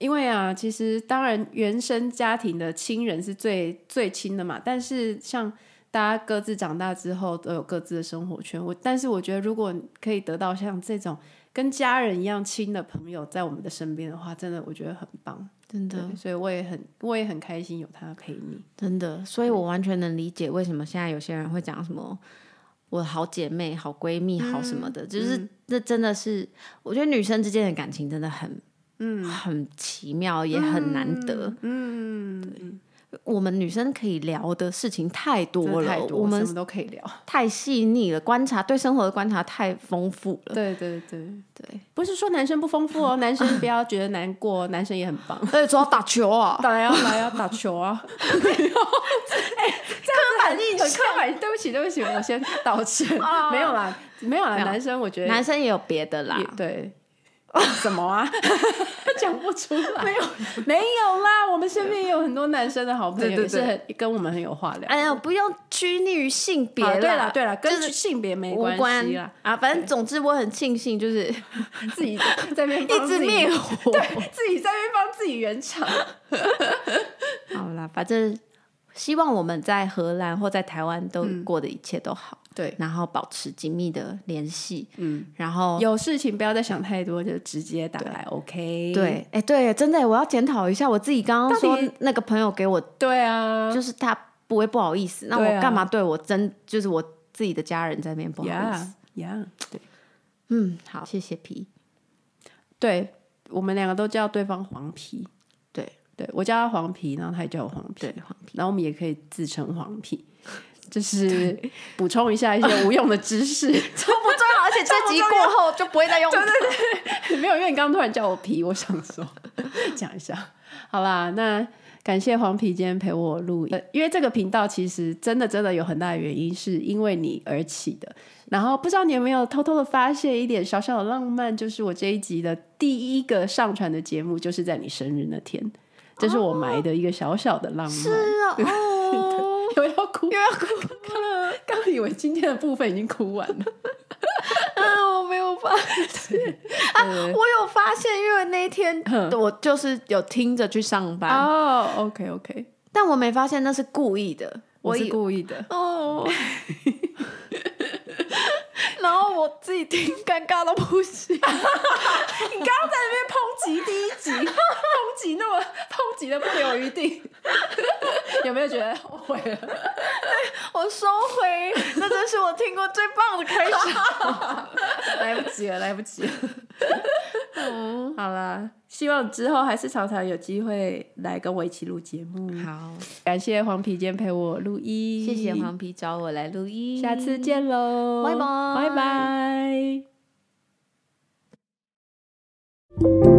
因为啊，其实当然原生家庭的亲人是最最亲的嘛，但是像大家各自长大之后都有各自的生活圈。我但是我觉得，如果可以得到像这种跟家人一样亲的朋友在我们的身边的话，真的我觉得很棒，真的。所以我也很我也很开心有他陪你，真的。所以我完全能理解为什么现在有些人会讲什么我好姐妹、好闺蜜、好什么的，嗯、就是这真的是我觉得女生之间的感情真的很。嗯，很奇妙，也很难得。嗯，对，我们女生可以聊的事情太多了，太多，我们什么都可以聊，太细腻了，观察对生活的观察太丰富了。对对对对，不是说男生不丰富哦，男生不要觉得难过，男生也很棒。对，主要打球啊，来啊来啊，打球啊！哎，这样反应很刻板，对不起对不起，我先道歉。没有啦，没有啦，男生我觉得男生也有别的啦，对。什么啊？讲不出来。没有，没有啦。我们身边也有很多男生的好朋友，也是很跟我们很有话聊。哎呀，不用拘泥于性别了。对了，对了，跟性别没关系啦。啊，反正总之我很庆幸，就是自己在那边一直灭火，对，自己在那边帮自己圆场。好啦，反正希望我们在荷兰或在台湾都过的一切都好。对，然后保持紧密的联系，嗯，然后有事情不要再想太多，就直接打来，OK？对，哎，对，真的，我要检讨一下我自己刚刚说那个朋友给我，对啊，就是他不会不好意思，那我干嘛对我真就是我自己的家人在那边不好意思？Yeah，对，嗯，好，谢谢皮，对我们两个都叫对方黄皮，对，我叫他黄皮，然后他也叫我黄皮，对黄皮，然后我们也可以自称黄皮，就是补充一下一些无用的知识，超不重要，而且这集过后就不会再用。对对对，没有，因为你刚刚突然叫我皮，我想说讲一下。好啦，那感谢黄皮今天陪我录音，因为这个频道其实真的真的有很大的原因是因为你而起的。然后不知道你有没有偷偷的发现一点小小的浪漫，就是我这一集的第一个上传的节目就是在你生日那天。这是我埋的一个小小的浪漫，是啊，哦，又要哭，又要哭了。刚以为今天的部分已经哭完了，啊，我没有发现啊，我有发现，因为那天我就是有听着去上班。哦，OK OK，但我没发现那是故意的，我是故意的。哦。然后我自己听，尴尬到不行。你刚刚在那边抨击第一集，抨击那么抨击的不留余地，有没有觉得后悔了？我收回，那真是我听过最棒的开场。来不及了，来不及了。嗯，好了，希望之后还是常常有机会来跟我一起录节目。好，感谢黄皮今天陪我录音，谢谢黄皮找我来录音，下次见喽，拜拜，拜拜。